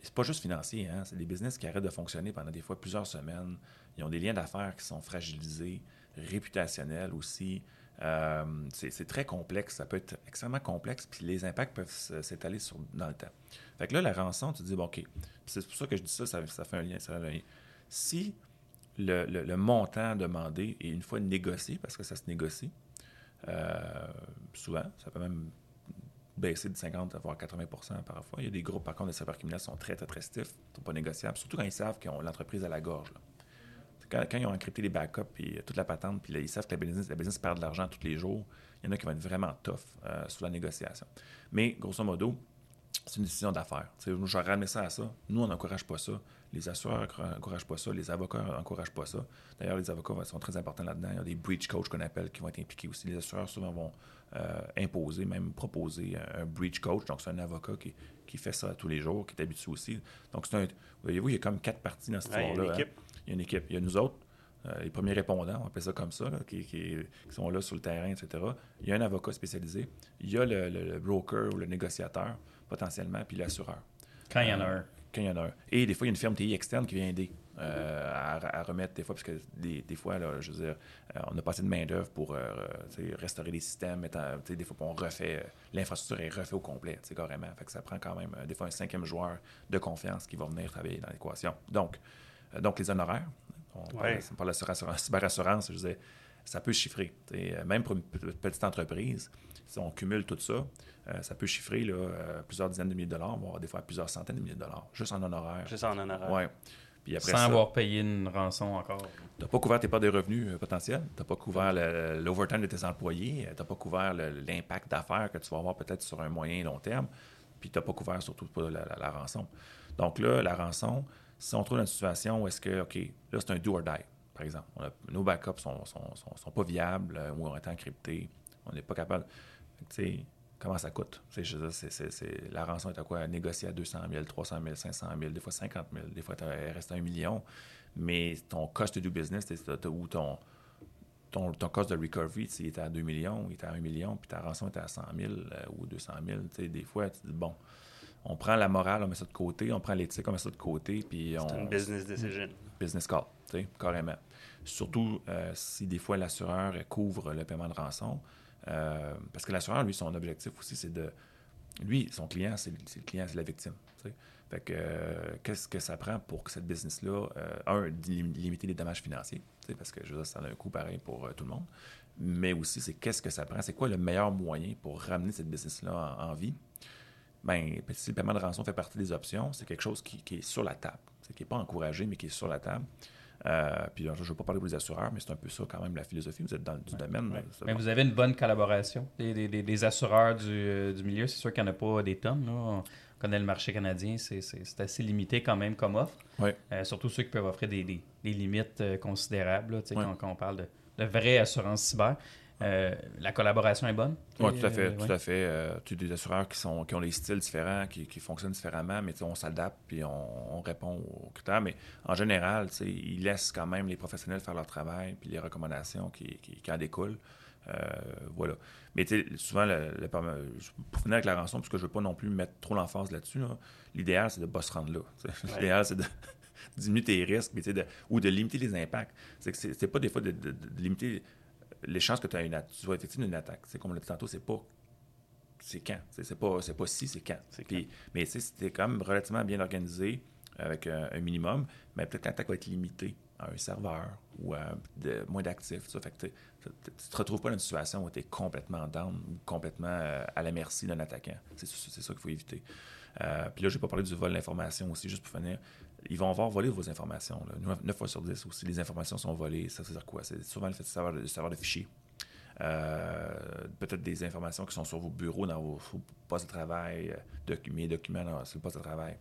C'est pas juste financier, hein? c'est des business qui arrêtent de fonctionner pendant des fois plusieurs semaines. Ils ont des liens d'affaires qui sont fragilisés, réputationnels aussi. Euh, c'est très complexe, ça peut être extrêmement complexe, puis les impacts peuvent s'étaler dans le temps. Fait que là, la rançon, tu dis, bon, OK, c'est pour ça que je dis ça, ça, fait un lien, ça un lien. Si le, montant demandé est une fois négocié, parce que ça se négocie, euh, souvent, ça peut même baisser de 50 voire 80% parfois. Il y a des groupes, par contre, de cybercriminels qui sont très, très, très stiffs, ne sont pas négociables, surtout quand ils savent qu'ils ont l'entreprise à la gorge. Quand, ils ont encrypté les backups et toute la patente, puis ils savent que la business, la business perd de l'argent tous les jours, il y en a qui vont être vraiment tough euh, sous la négociation. Mais, grosso modo, c'est une décision d'affaires. Je ramène ça à ça. Nous, on n'encourage pas ça. Les assureurs n'encouragent pas ça. Les avocats n'encouragent pas ça. D'ailleurs, les avocats sont très importants là-dedans. Il y a des breach coach qu'on appelle qui vont être impliqués aussi. Les assureurs souvent vont euh, imposer, même proposer un, breach coach. Donc, c'est un avocat qui, qui, fait ça tous les jours, qui est habitué aussi. Donc, c'est un. Voyez-vous, il y a comme quatre parties dans cette histoire-là. Hein. Il y a une équipe. Il y a nous autres, les premiers répondants, on appelle ça comme ça, qui, sont là sur le terrain, etc. Il y a un avocat spécialisé, il y a le, broker ou le négociateur, potentiellement, puis l'assureur. Quand il y en a un. Quand il y en a un. Et des fois, il y a une firme TI externe qui vient aider. Euh, à, remettre des fois, parce que des, fois, là, je veux dire, euh, on a passé de main-d'œuvre pour euh, restaurer les systèmes. des fois, on refait, l'infrastructure est refait au complet, carrément. Fait que ça prend quand même, des fois, un cinquième joueur de confiance qui va venir travailler dans l'équation. Donc, donc, les honoraires, on parle, de cyberassurance, je disais, ça peut chiffrer. Même pour une petite entreprise, on cumule tout ça, ça peut chiffrer là, plusieurs dizaines de milliers de dollars, voire des fois plusieurs centaines de milliers de dollars, juste en honoraires. Juste en honoraires. Oui. Sans avoir payé une rançon encore. Tu n'as pas couvert tes parts de revenus euh, potentiels, tu n'as pas couvert l'overtime de tes employés, euh, tu n'as pas couvert l'impact d'affaires que tu vas avoir peut-être sur un moyen et long terme, puis tu n'as pas couvert surtout pas la, rançon. Donc là, la rançon, si on trouve une situation où est-ce que, OK, là, c'est un do or die, par exemple. nos backups sont, sont, pas viables euh, ou ont été encryptés. On n'est pas capable. Comment ça coûte? la rançon est à quoi? Négocier à 200 000, 300 000, 500 000, des fois 50 000, des fois elle reste à un million. Mais ton cost to do business, ou ton, ton, ton cost de recovery, il était à 2 millions, il était à 1 million, puis ta rançon était à 100 000 euh, ou 200 000. Des fois, tu dis, bon, on prend la morale, on met ça de côté, on prend l'éthique, on met ça de côté, puis on... C'est une business decision. Business call, carrément. Surtout euh, si des fois l'assureur couvre le paiement de rançon, euh, parce que l'assureur, lui, son objectif aussi, c'est de. Lui, son client, c'est le client, c'est la victime. Fait que euh, qu'est-ce que ça prend pour que cette business-là, euh, un, limiter les dommages financiers, parce que je veux dire, ça a un coût pareil pour tout le monde, mais aussi, c'est qu'est-ce que ça prend, c'est quoi le meilleur moyen pour ramener cette business-là en, vie? Bien, si le paiement de rançon fait partie des options, c'est quelque chose qui, qui, est sur la table, qui n'est pas encouragé, mais qui est sur la table. Euh, puis je ne veux pas parler pour les assureurs, mais c'est un peu ça quand même la philosophie. Vous êtes dans le domaine. Mais vous avez une bonne collaboration des, des, des assureurs du, euh, du milieu. C'est sûr qu'il n'y en a pas des tonnes. Là. On connaît le marché canadien, c'est assez limité quand même comme offre. Euh, surtout ceux qui peuvent offrir des, des limites considérables là, quand, quand, on parle de, de vraie assurance cyber. Euh, la collaboration est bonne? Oui, tout à fait. tout à fait. Euh, tu as des assureurs qui, sont, qui ont des styles différents, qui, fonctionnent différemment, mais on s'adapte puis on, répond aux critères. Mais en général, ils laissent quand même les professionnels faire leur travail puis les recommandations qui, en découlent. Euh, voilà. Mais souvent, le, pour finir avec la rançon, parce que je ne veux pas non plus mettre trop l'emphase là-dessus, l'idéal, c'est de ne pas se rendre là. L'idéal, c'est de [LAUGHS] diminuer tes risques ou de limiter les impacts. C'est que pas des fois de limiter les chances que tu, as une, tu sois effectuer une attaque, c'est comme on l'a dit tantôt, c'est pas c'est quand. C'est pas, pas si, c'est quand. Puis, mais c'était quand même relativement bien organisé avec un, minimum, mais peut-être que l'attaque va être limitée à un serveur ou à de, moins d'actifs. Fait que tu ne te retrouves pas dans une situation où tu es complètement down ou complètement euh, à la merci d'un attaquant. C'est ça qu'il faut éviter. Euh, puis là, je vais pas parler du vol d'informations aussi, juste pour finir ils vont avoir volé vos informations. Là. 9 fois sur 10 aussi, les informations sont volées. Ça veut dire quoi? C'est souvent le fait de savoir, de, savoir de fichiers. Euh, peut-être des informations qui sont sur vos bureaux, dans vos, postes de travail, euh, documents, documents sur le poste de travail.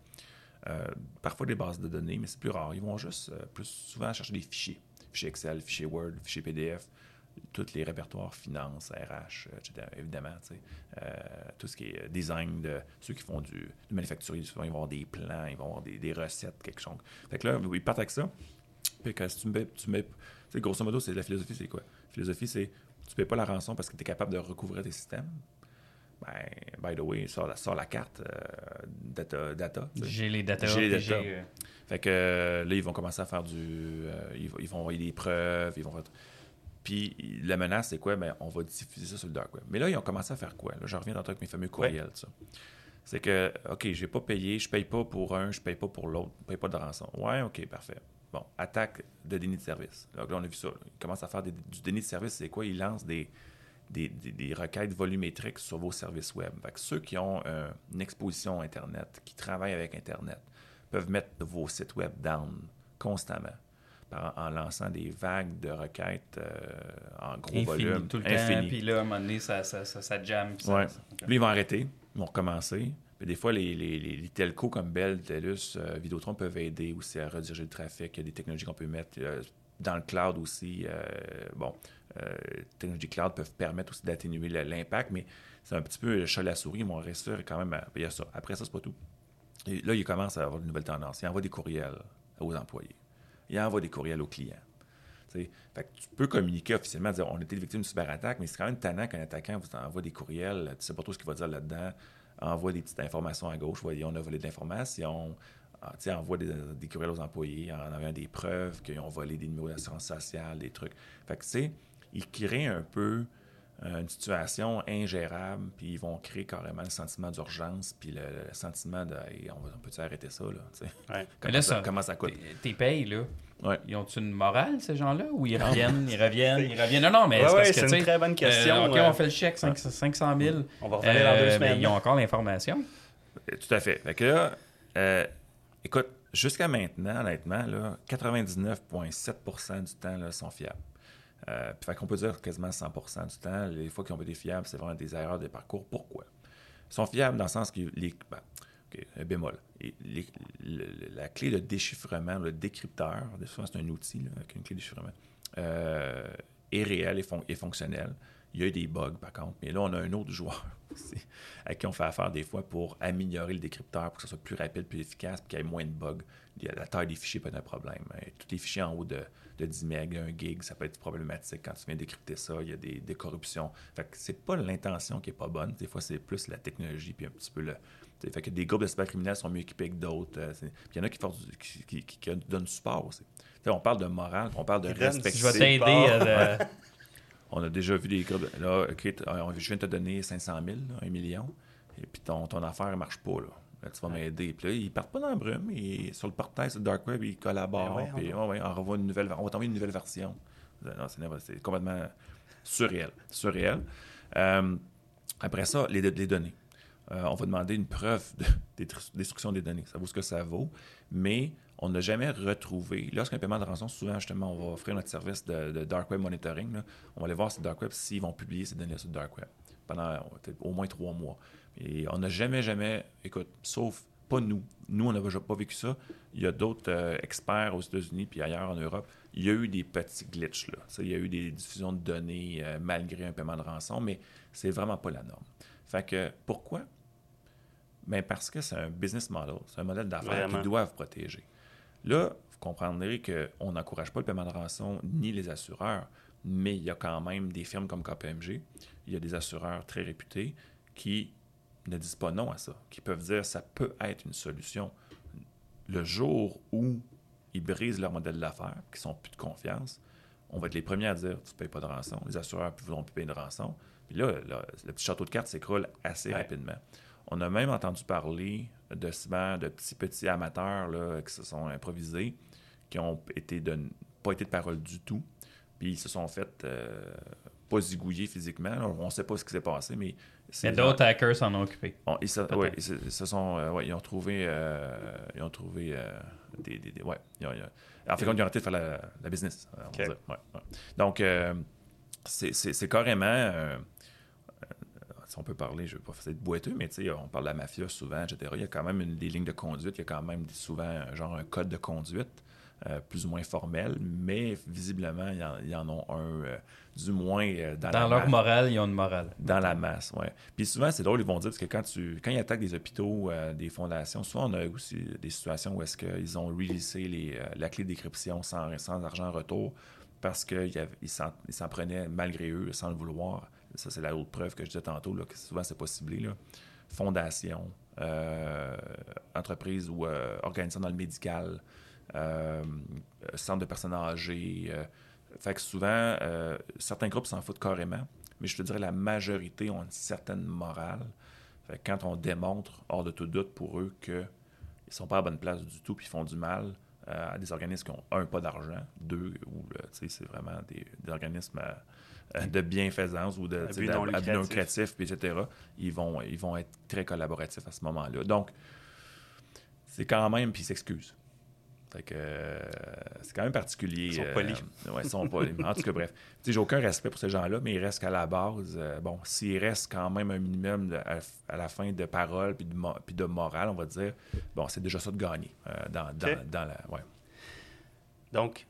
Euh, parfois des bases de données, mais c'est plus rare. Ils vont juste plus souvent chercher des fichiers. Fichiers Excel, fichiers Word, fichiers PDF tous les répertoires finance, RH, etc. Évidemment, euh, tout ce qui est design de ceux qui font du, du manufacturier, souvent, ils vont avoir des plans, ils vont avoir des, recettes, quelque chose. Fait que là, ils partent avec ça. Puis quand tu mets, tu mets grosso modo, c'est la philosophie, c'est quoi? La philosophie, c'est tu ne payes pas la rançon parce que tu es capable de recouvrir tes systèmes. Ben, by the way, sort la, sort la carte euh, data. data J'ai les data. J'ai les data. Euh, fait que là, ils vont commencer à faire du. ils, ils, vont envoyer des preuves, ils vont faire puis la menace, c'est quoi? Bien, on va diffuser ça sur le dark web. Mais là, ils ont commencé à faire quoi? Là, je reviens dans avec mes fameux courriels. Ça. C'est que, OK, je n'ai pas payé, je ne paye pas pour un, je ne paye pas pour l'autre, je ne paye pas de rançon. Ouais, OK, parfait. Bon, attaque de déni de service. là, on a vu ça. Ils commencent à faire du déni de service. C'est quoi? Ils lancent des, des, requêtes volumétriques sur vos services web. Fait que ceux qui ont une exposition Internet, qui travaillent avec Internet, peuvent mettre vos sites web down constamment en lançant des vagues de requêtes euh, en gros volume. Tout le temps, puis là, à un moment donné, ça, ça, ça, jamme. Ouais. Puis ils vont arrêter, ils vont recommencer. Puis des fois, les, les, les, telcos comme Bell, TELUS, euh, Vidéotron peuvent aider aussi à rediriger le trafic. Il y a des technologies qu'on peut mettre euh, dans le cloud aussi. bon, les technologies cloud peuvent permettre aussi d'atténuer l'impact, mais c'est un petit peu le chat à la souris. Ils vont rester quand même. À, il y a ça. Après ça, c'est pas tout. Et là, ils commencent à avoir de nouvelles tendances. Ils envoient des courriels aux employés il envoie des courriels aux clients. Tu peux communiquer officiellement, dire on était victime d'une cyberattaque, mais c'est quand même tannant qu'un attaquant vous envoie des courriels, tu sais pas trop ce qu'il va dire là-dedans, envoie des petites informations à gauche, voyez, on a volé de l'information, ah, envoie des, courriels aux employés en ayant des preuves qu'ils ont volé des numéros d'assurance sociale, des trucs. Tu sais, ils créent un peu une situation ingérable, puis ils vont créer carrément le sentiment d'urgence, puis le, sentiment de on, peut arrêter ça, là, ouais. [LAUGHS] comment, ça, comment ça coûte? Tes payes, là, Ouais. Ils ont une morale, ces gens-là? Ou ils reviennent, ils reviennent, ils reviennent? Non, non, mais c'est une très bonne question. Euh, OK, on fait le chèque, 500 000. On va revenir dans deux euh, semaines. ils ont encore l'information. Tout à fait. Fait que là, euh, écoute, jusqu'à maintenant, honnêtement, 99,7% du temps là, sont fiables. Euh, fait qu'on peut dire quasiment 100% du temps, les fois qu'ils ont été fiables, c'est vraiment des erreurs de parcours. Pourquoi? Ils sont fiables dans le sens que les, ben, un bémol. Et la clé de déchiffrement, le décrypteur, c'est un outil avec une clé de déchiffrement, euh, est réel et, fon fonctionnel. Il y a eu des bugs, par contre. Mais là, on a un autre joueur [LAUGHS] avec qui on fait affaire des fois pour améliorer le décrypteur, pour que ce soit plus rapide, plus efficace, pour qu'il y ait moins de bugs. La taille des fichiers peut être un problème. Hein. Tous les fichiers en haut de, 10 MB, 1 gig, ça peut être problématique quand tu viens décrypter ça. Il y a des, des corruptions. Fait que c'est pas l'intention qui est pas bonne. Des fois, c'est plus la technologie puis un petit peu le, fait que des groupes de cybercriminels sont mieux équipés que d'autres. Euh, il y en a qui, qui, qui, qui donnent support aussi. on parle de morale, on parle de respect. Je vais t'aider. [LAUGHS] On a déjà vu des groupes. Là, je viens de te donner 500 000, 1 million, et puis ton, ton affaire ne marche pas. Là. Là, tu vas m'aider. Puis là, ils partent pas dans le brume. Et sur le portail, sur le Dark Web, ils collaborent. Ben puis, on, ouais, on, une nouvelle, on va t'envoyer une nouvelle version. c'est complètement surréel. Surréel. Euh, après ça, les, les données. Euh, on va demander une preuve de [LAUGHS] destruction des données. Ça vaut ce que ça vaut, mais on n'a jamais retrouvé. Lorsqu'un paiement de rançon, souvent, justement, on va offrir notre service de, Dark Web Monitoring. On va aller voir sur Dark Web s'ils vont publier ces données sur Dark Web pendant au moins trois mois. Et on n'a jamais, jamais, écoute, sauf pas nous. Nous, on n'a pas vécu ça. Il y a d'autres euh, experts aux États-Unis puis ailleurs en Europe. Il y a eu des petits glitches. Là. il y a eu des diffusions de données euh, malgré un paiement de rançon, mais c'est vraiment pas la norme. Fait que pourquoi? Bien parce que c'est un business model, c'est un modèle d'affaires qu'ils doivent protéger. Là, vous comprendrez qu'on n'encourage pas le paiement de rançon ni les assureurs, mais il y a quand même des firmes comme KPMG, il y a des assureurs très réputés qui ne disent pas non à ça, qui peuvent dire ça peut être une solution. Le jour où ils brisent leur modèle d'affaires, qui sont plus de confiance, on va être les premiers à dire tu ne payes pas de rançon. Les assureurs ne voudront plus payer de rançon. Puis là, le petit château de cartes s'écroule assez rapidement. On a même entendu parler de de petits petits amateurs là, qui se sont improvisés, qui ont été de, pas été de parole du tout, puis ils se sont fait euh, pas zigouiller physiquement. on ne sait pas ce qui s'est passé, mais... Mais d'autres hackers s'en ont occupé. ils, se, se sont... Euh, ils ont trouvé... Euh, ils ont trouvé des... des, ouais, en fait, ils ont arrêté de faire la, business, Donc, c'est carrément si on peut parler, je ne vais pas faire de boiteux, mais on parle de la mafia souvent, etc. Il y a quand même des lignes de conduite, il y a quand même souvent genre un code de conduite. Euh, plus ou moins formel, mais visiblement, il y en, ont un, euh, du moins euh, dans, dans leur morale, ils ont une morale. Dans la masse, oui. Puis souvent, c'est drôle, ils vont dire, parce que quand, tu, quand ils attaquent des hôpitaux, des fondations, souvent, on a aussi des situations où est-ce qu'ils ont releasé les, la clé de décryption sans, sans argent en retour, parce qu'ils s'en prenaient malgré eux, sans le vouloir. Ça, c'est la autre preuve que je disais tantôt, là, que souvent, c'est pas ciblé. Là. Fondation, euh, entreprise ou euh, organisation dans le médical, euh, centre de personnes âgées. fait que souvent, certains groupes s'en foutent carrément, mais je te dirais la majorité ont une certaine morale. Fait que quand on démontre, hors de tout doute pour eux, qu'ils ne sont pas à bonne place du tout puis font du mal, à des organismes qui ont, un, pas d'argent, deux, ou c'est vraiment des, des organismes euh, de bienfaisance ou de non lucratif, etc., ils vont, ils vont être très collaboratifs à ce moment-là. Donc, c'est quand même, puis ils s'excusent. Fait que euh, c'est quand même particulier. Ils sont polis. Euh, ils sont polis. en tout cas, bref. J'ai aucun respect pour ces gens-là, mais ils restent qu'à la base. bon, s'il reste quand même un minimum à, la fin de parole puis de, puis de morale, on va dire, bon, c'est déjà ça de gagner dans, dans, dans, la. Ouais. Donc,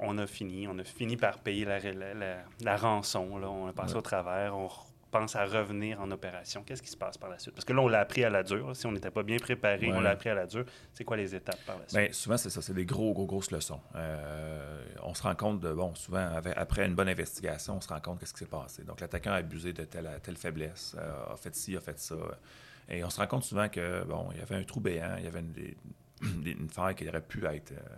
on a fini. On a fini par payer la, la, rançon. Là. On a passé au travers. On pense à revenir en opération, qu'est-ce qui se passe par la suite? Parce que là, on l'a appris à la dure. Si on n'était pas bien préparé, on l'a appris à la dure. C'est quoi les étapes par la suite? Bien, souvent, c'est ça. C'est des gros, gros, grosses leçons. Euh, on se rend compte de, bon, souvent, après une bonne investigation, on se rend compte qu'est-ce qui s'est passé. Donc, l'attaquant a abusé de telle, telle faiblesse, euh, a fait ci, a fait ça. Et on se rend compte souvent que, bon, il y avait un trou béant, il y avait une, [CLEARS THROAT] une faille qui aurait pu être euh,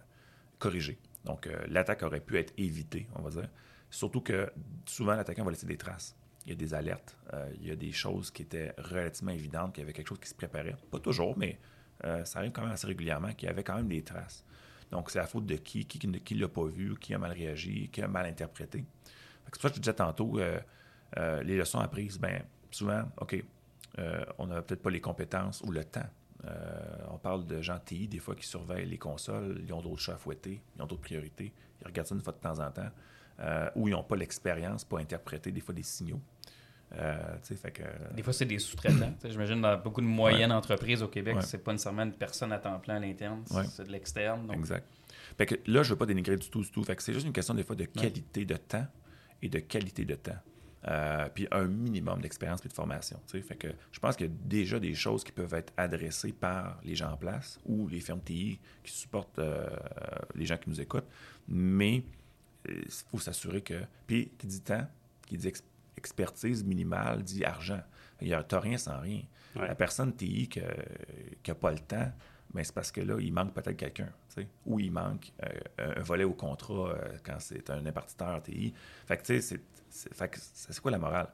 corrigée. Donc, l'attaque aurait pu être évitée, on va dire. Surtout que souvent, l'attaquant va laisser des traces. Il y a des alertes, euh, il y a des choses qui étaient relativement évidentes, qu'il y avait quelque chose qui se préparait. Pas toujours, mais euh, ça arrive quand même assez régulièrement, qu'il y avait quand même des traces. Donc, c'est la faute de qui, qui ne l'a pas vu, qui a mal réagi, qui a mal interprété? C'est pour ça que je disais tantôt, euh, les leçons apprises, bien, souvent, OK, on n'a peut-être pas les compétences ou le temps. On parle de gens TI, des fois, qui surveillent les consoles, ils ont d'autres chats à fouetter, ils ont d'autres priorités, ils regardent ça une fois de temps en temps. Euh, où ils n'ont pas l'expérience pour interpréter des fois des signaux. Euh, fait que, des fois, c'est des sous-traitants. J'imagine dans beaucoup de moyennes entreprises au Québec, c'est pas nécessairement une personne à temps plein à l'interne, c'est de l'externe. Exact. Fait que là, je ne veux pas dénigrer du tout, du tout. Fait que c'est juste une question des fois de qualité de temps et de qualité de temps. Euh, puis un minimum d'expérience et de formation. Fait que je pense qu'il y a déjà des choses qui peuvent être adressées par les gens en place ou les firmes TI qui supportent les gens qui nous écoutent. Mais il faut s'assurer que. Puis, qui dit temps, qui dit expertise minimale, dit argent. Il n'y a rien sans rien. La personne TI qui n'a pas le temps, mais c'est parce que là, il manque peut-être quelqu'un, ou il manque euh, un volet au contrat euh, quand c'est un impartiteur TI. Fait que, tu sais, c'est quoi la morale?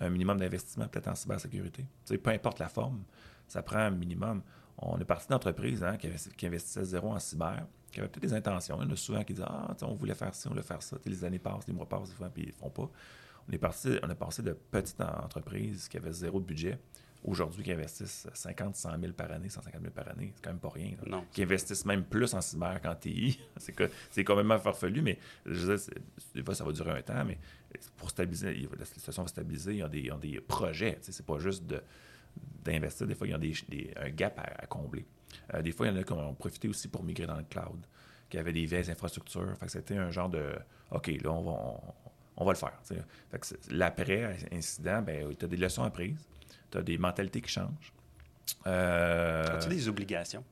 Un minimum d'investissement peut-être en cybersécurité. peu importe la forme, ça prend un minimum. On est parti d'entreprises hein, qui, investissaient zéro en cyber qui avaient peut-être des intentions. Il y en a souvent qui disent Ah, on voulait faire ci, on voulait faire ça. les années passent, les mois passent, puis ils ne font pas. On est, parti, on est passé de petites entreprises qui avaient zéro budget aujourd'hui qui investissent 50, 100 000 par année, 150 000 par année, c'est quand même pas rien. Non. Qui investissent même plus en cyber qu'en TI. [LAUGHS] c'est quand même farfelu, mais je sais, des fois, ça va durer un temps, mais pour stabiliser, la situation va stabiliser, il y a des, il y a des projets. C'est pas juste d'investir, des fois, il y a des, un gap à combler. Euh, des fois, il y en a qui ont profité aussi pour migrer dans le cloud, qui avaient des vieilles infrastructures. Fait que c'était un genre de OK, là, on va, on, va le faire. l'après-incident, ben, tu as des leçons apprises, tu as des mentalités qui changent. Euh, As-tu des obligations?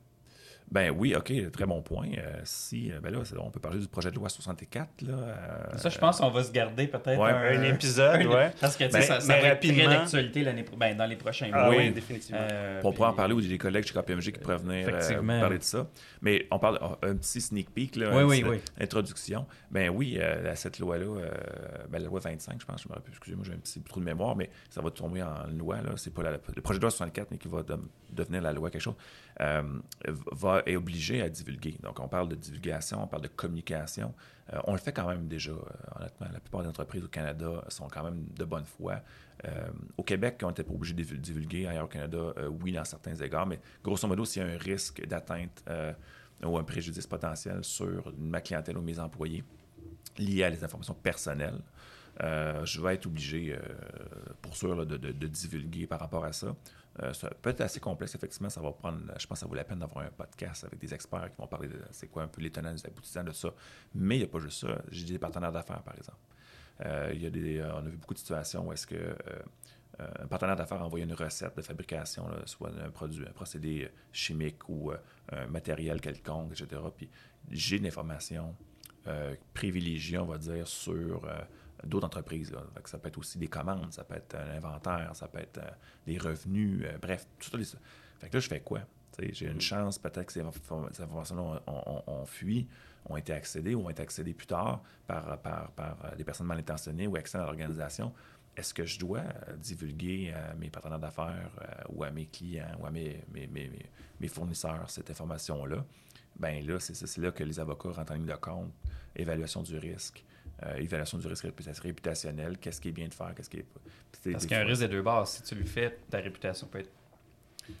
Ben oui, OK, très bon point. Euh, si, euh, ben là, on peut parler du projet de loi 64. Là, euh, ça, je pense qu'on va se garder peut-être un, épisode. [LAUGHS] ouais. Parce que ben, ça, ça va être très d'actualité ben, dans les prochains ah mois. oui, définitivement. on pourra en parler ou des collègues chez KPMG qui pourraient venir parler de ça. Mais on parle un petit sneak peek, là, oui, oui, oui. introduction. Ben oui, cette loi-là, ben, la loi 25, je pense, je me rappelle, excusez-moi, j'ai un petit trou de mémoire, mais ça va tomber en loi. C'est pas le projet de loi 64, mais qui va devenir la loi quelque chose, va est obligé à divulguer. Donc, on parle de divulgation, on parle de communication. Euh, on le fait quand même déjà, euh, honnêtement. La plupart des entreprises au Canada sont quand même de bonne foi. Euh, au Québec, on n'était pas obligé de divulguer. Ailleurs au Canada, oui, dans certains égards. Mais grosso modo, s'il y a un risque d'atteinte ou un préjudice potentiel sur ma clientèle ou mes employés lié à les informations personnelles, je vais être obligé, pour sûr, de, de, divulguer par rapport à ça. Euh, ça peut être assez complexe, effectivement. Ça va prendre, je pense que ça vaut la peine d'avoir un podcast avec des experts qui vont parler de c'est quoi un peu les tenants et aboutissants de ça. Mais il n'y a pas juste ça. J'ai des partenaires d'affaires, par exemple. Euh, il y a des, euh, on a vu beaucoup de situations où est-ce que un partenaire d'affaires a envoyé une recette de fabrication, soit un produit, un procédé chimique ou un matériel quelconque, etc. Puis j'ai une information privilégiée, on va dire, sur d'autres entreprises. Ça peut être aussi des commandes, ça peut être un inventaire, ça peut être euh, des revenus, euh, bref, tout ça. Fait que là, je fais quoi? J'ai une mm. chance, peut-être que ces informations-là ont, fui, ont été accédées ou ont été accédées plus tard par, par, par euh, des personnes mal intentionnées ou externes à l'organisation. Est-ce que je dois divulguer à mes partenaires d'affaires ou à mes clients ou à mes, mes, mes, mes fournisseurs cette information-là? Bien là, c'est là que les avocats rentrent en ligne de compte, évaluation du risque, euh, évaluation du risque réputationnel, qu'est-ce qui est bien de faire, qu'est-ce qui est pas. Parce qu'il y a un risque des deux bases. Si tu le fais, ta réputation peut être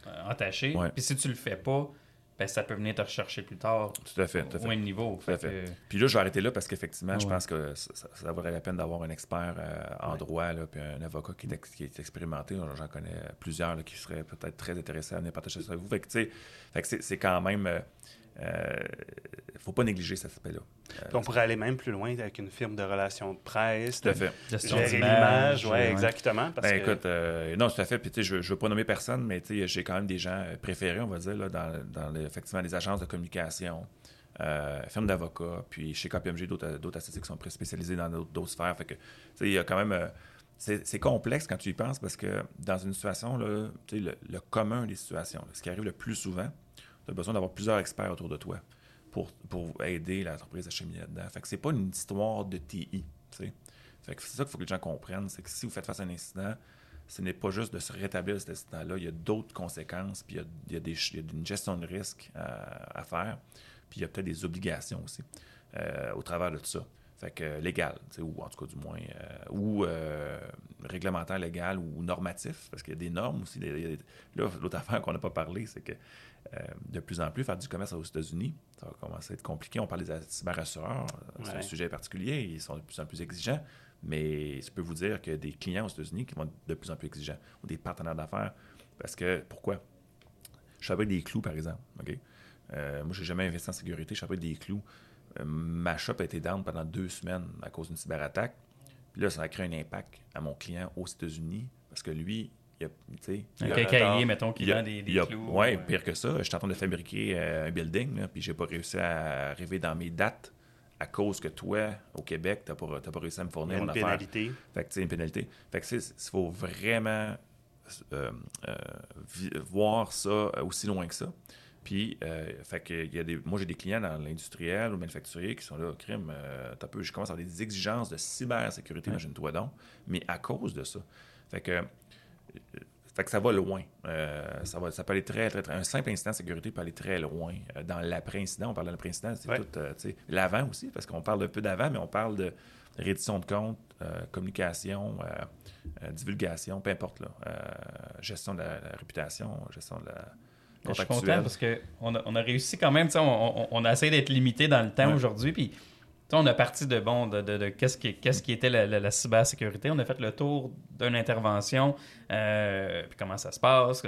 euh, entachée. Puis si tu le fais pas, ben, ça peut venir te rechercher plus tard. Tout à fait. Tout à fait. Au même niveau. Tout à fait. Puis là, je vais arrêter là parce qu'effectivement, je pense que ça, ça, vaudrait la peine d'avoir un expert euh, en droit, là, puis un avocat qui est, qui est expérimenté. J'en connais plusieurs qui seraient peut-être très intéressés à venir partager ça avec vous. Fait que, c'est quand même il ne faut pas négliger cet aspect-là. on pourrait aller même plus loin avec une firme de relations de presse, tout à fait. gérer l'image, oui, exactement. Parce ben, écoute, non, tout à fait. Puis, je ne veux pas nommer personne, mais j'ai quand même des gens préférés, on va dire, là, dans, dans effectivement les agences de communication, euh, firme d'avocats, puis chez KPMG, d'autres associés qui sont spécialisés dans d'autres sphères. Fait que, il y a quand même. Euh, c'est complexe quand tu y penses parce que dans une situation, là, le, le commun des situations, ce qui arrive le plus souvent, tu as besoin d'avoir plusieurs experts autour de toi pour, pour aider l'entreprise à cheminer là-dedans. Fait que c'est pas une histoire de TI. Fait que c'est ça qu'il faut que les gens comprennent, c'est que si vous faites face à un incident, ce n'est pas juste de se rétablir cet incident-là, il y a d'autres conséquences, puis il y a, des, une gestion de risque à faire. Puis il y a peut-être des obligations aussi euh, au travers de tout ça. Fait que légal, ou en tout cas du moins, euh, ou euh, réglementaire légal ou normatif, parce qu'il y a des normes aussi. là, l'autre [LAUGHS] affaire qu'on n'a pas parlé, c'est que de plus en plus, faire du commerce aux États-Unis, ça va commencer à être compliqué. On parle des cyberassureurs, c'est un sujet particulier, ils sont de plus en plus exigeants, mais je peux vous dire que des clients aux États-Unis qui vont être de plus en plus exigeants, ou des partenaires d'affaires, parce que, pourquoi? Je fabrique des clous, par exemple, OK? Euh, moi, j'ai jamais investi en sécurité. Je des clous. Euh, ma shop a été down pendant deux semaines à cause d'une cyberattaque. Puis là, ça a créé un impact à mon client aux États-Unis parce que lui, il a. Un cahier, mettons, qui vend des, clous. Oui, pire que ça. J'étais en train de fabriquer euh, un building, là, puis j'ai pas réussi à arriver dans mes dates à cause que toi, au Québec, tu n'as pas, pas, réussi à me fournir une pénalité. Fait que, tu une pénalité. Fait que, il faut vraiment voir ça aussi loin que ça. Puis, euh, fait que, y a des, moi, j'ai des clients dans l'industriel ou manufacturier qui sont là, crime, euh, peu, je commence à avoir des exigences de cybersécurité, imagine-toi donc, mais à cause de ça. Fait que, euh, fait que ça va loin. Euh, ça, va, ça peut aller très, très, très. Un simple incident de sécurité peut aller très loin. dans l'après-incident, on parle de l'après-incident, c'est tout. L'avant aussi, parce qu'on parle un peu d'avant, mais on parle de reddition de compte, communication, divulgation, peu importe, là, gestion de la réputation, gestion de la je suis content parce qu'on a, on a réussi quand même. On, on, a essayé d'être limité dans le temps aujourd'hui. Puis on a parti de bon de, de, qu'est-ce qui, était la, la, cybersécurité. On a fait le tour d'une intervention, euh, puis comment ça se passe,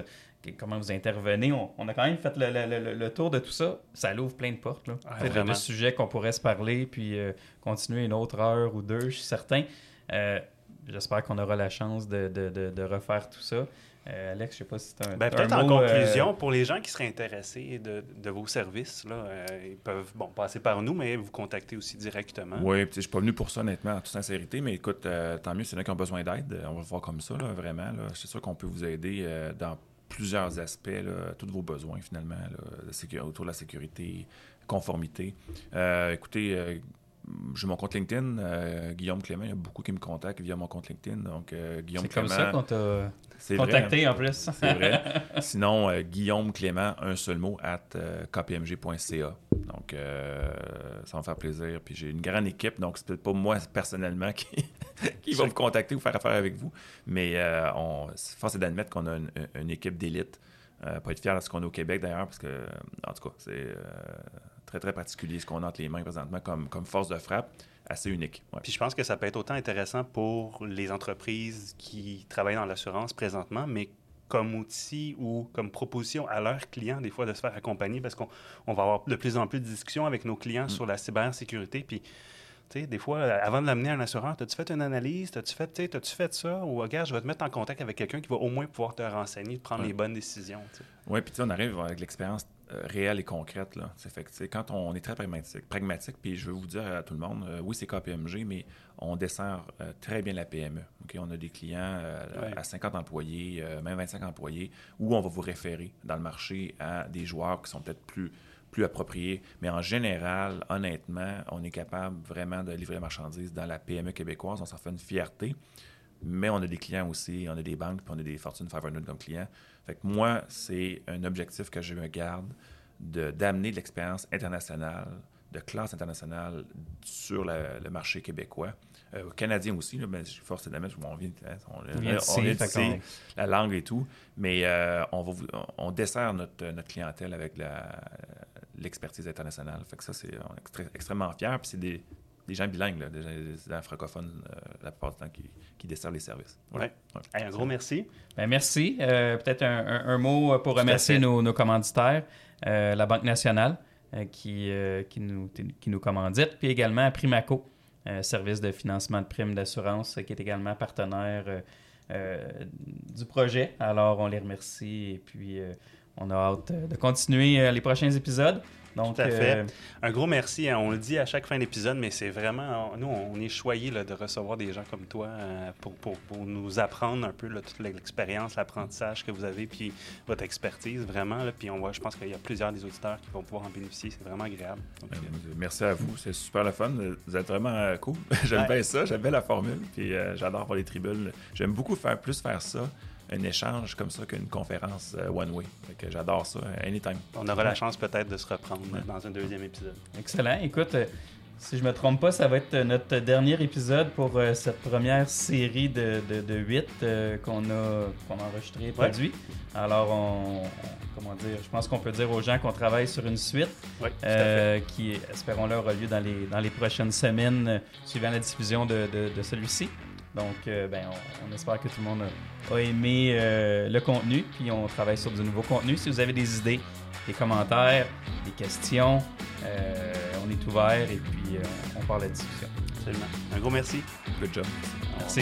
comment vous intervenez. On, a quand même fait le, le, tour de tout ça. Ça l'ouvre plein de portes. Là. Ouais, de sujets qu'on pourrait se parler, puis euh, continuer une autre heure ou deux, je suis certain. Euh, j'espère qu'on aura la chance de, de refaire tout ça. Euh, Alex, je ne sais pas si c'est un. Ben, peut-être en conclusion, euh, pour les gens qui seraient intéressés de, de vos services, là, euh, ils peuvent bon, passer par nous, mais vous contacter aussi directement. Oui, je ne suis pas venu pour ça, honnêtement, en toute sincérité, mais écoute, tant mieux, c'est là qui ont besoin d'aide. On va le voir comme ça, là, vraiment. C'est sûr qu'on peut vous aider dans plusieurs aspects, là, tous vos besoins, finalement, autour de la sécurité, conformité. écoutez, j'ai mon compte LinkedIn, Guillaume Clément, il y a beaucoup qui me contactent via mon compte LinkedIn. Donc, Guillaume Clément. C'est comme ça qu'on t'a c'est Contacté en plus. c'est vrai. Sinon, euh, Guillaume Clément, un seul mot, at euh, kpmg.ca. Donc, euh, ça va me faire plaisir. Puis j'ai une grande équipe, donc c'est peut-être pas moi personnellement qui, [LAUGHS] qui va vous contacter ou faire affaire avec vous. Mais on, force est d'admettre qu'on a une, équipe d'élite. pas être fier de ce qu'on a au Québec d'ailleurs, parce que, en tout cas, c'est très, très particulier ce qu'on a entre les mains présentement comme, comme force de frappe assez unique. Puis je pense que ça peut être autant intéressant pour les entreprises qui travaillent dans l'assurance présentement, mais comme outil ou comme proposition à leurs clients, des fois, de se faire accompagner parce qu'on va avoir de plus en plus de discussions avec nos clients mm. sur la cybersécurité. Puis, tu sais, des fois, avant de l'amener à un assureur, as-tu fait une analyse? As-tu fait, as-tu fait ça? Ou, regarde, je vais te mettre en contact avec quelqu'un qui va au moins pouvoir te renseigner, prendre les bonnes décisions. Oui, puis on arrive avec l'expérience euh, réelle et concrète. Là. Fait que, quand on est très pragmatique, pragmatique, puis je veux vous dire à tout le monde, euh, oui, c'est KPMG, mais on dessert euh, très bien la PME. On a des clients à 50 employés, même 25 employés, où on va vous référer dans le marché à des joueurs qui sont peut-être plus, plus appropriés. Mais en général, honnêtement, on est capable vraiment de livrer la marchandise dans la PME québécoise. On s'en fait une fierté. Mais on a des clients aussi, on a des banques, puis on a des Fortune 500 comme clients. Fait que moi, c'est un objectif que je me garde d'amener de, l'expérience internationale, de classe internationale sur le marché québécois. Euh, canadien aussi, là, mais force d'admettre, on vient, on, on, la langue et tout, mais euh, on, va, on dessert notre, notre clientèle avec l'expertise internationale. Fait que ça, c'est extrêmement fier. Puis c'est des, des gens bilingues, là, des, gens francophones euh, la plupart du temps qui, qui desservent les services. Ouais. un gros merci. Ben, merci. Euh, peut-être un, un, mot pour remercier nos, nos commanditaires, euh, la Banque nationale. qui, qui, nous, qui nous commandite, puis également Primaco, service de financement de primes d'assurance, qui est également partenaire du projet. Alors, on les remercie et puis on a hâte de continuer les prochains épisodes. Donc, Tout à fait. Euh, un gros merci. Hein. On le dit à chaque fin d'épisode, mais c'est vraiment. Nous, on est choyés de recevoir des gens comme toi euh, pour, pour, pour, nous apprendre un peu toute l'expérience, l'apprentissage que vous avez, puis votre expertise, vraiment. Là, puis on voit, je pense qu'il y a plusieurs des auditeurs qui vont pouvoir en bénéficier. C'est vraiment agréable. Ben, euh, merci à vous. C'est super le fun. Vous êtes vraiment cool. [LAUGHS] J'aime bien ça. J'aime bien la formule. Puis j'adore voir les tribunes. J'aime beaucoup faire plus faire ça un échange comme ça qu'une conférence euh, one way. J'adore ça, anytime. On aura la chance peut-être de se reprendre dans un deuxième épisode. Excellent. Écoute, euh, si je me trompe pas, ça va être notre dernier épisode pour euh, cette première série de, de, 8 qu'on a, qu'on a enregistré et produit. Alors, on, comment dire, je pense qu'on peut dire aux gens qu'on travaille sur une suite qui, espérons-le, aura lieu dans les, dans les prochaines semaines suivant la diffusion de, de celui-ci. Donc, euh, ben, on, espère que tout le monde a, aimé euh, le contenu, puis on travaille sur du nouveau contenu. Si vous avez des idées, des commentaires, des questions, euh, on est ouvert et puis on parle de la discussion. Absolument. Un gros merci. Good job. Merci.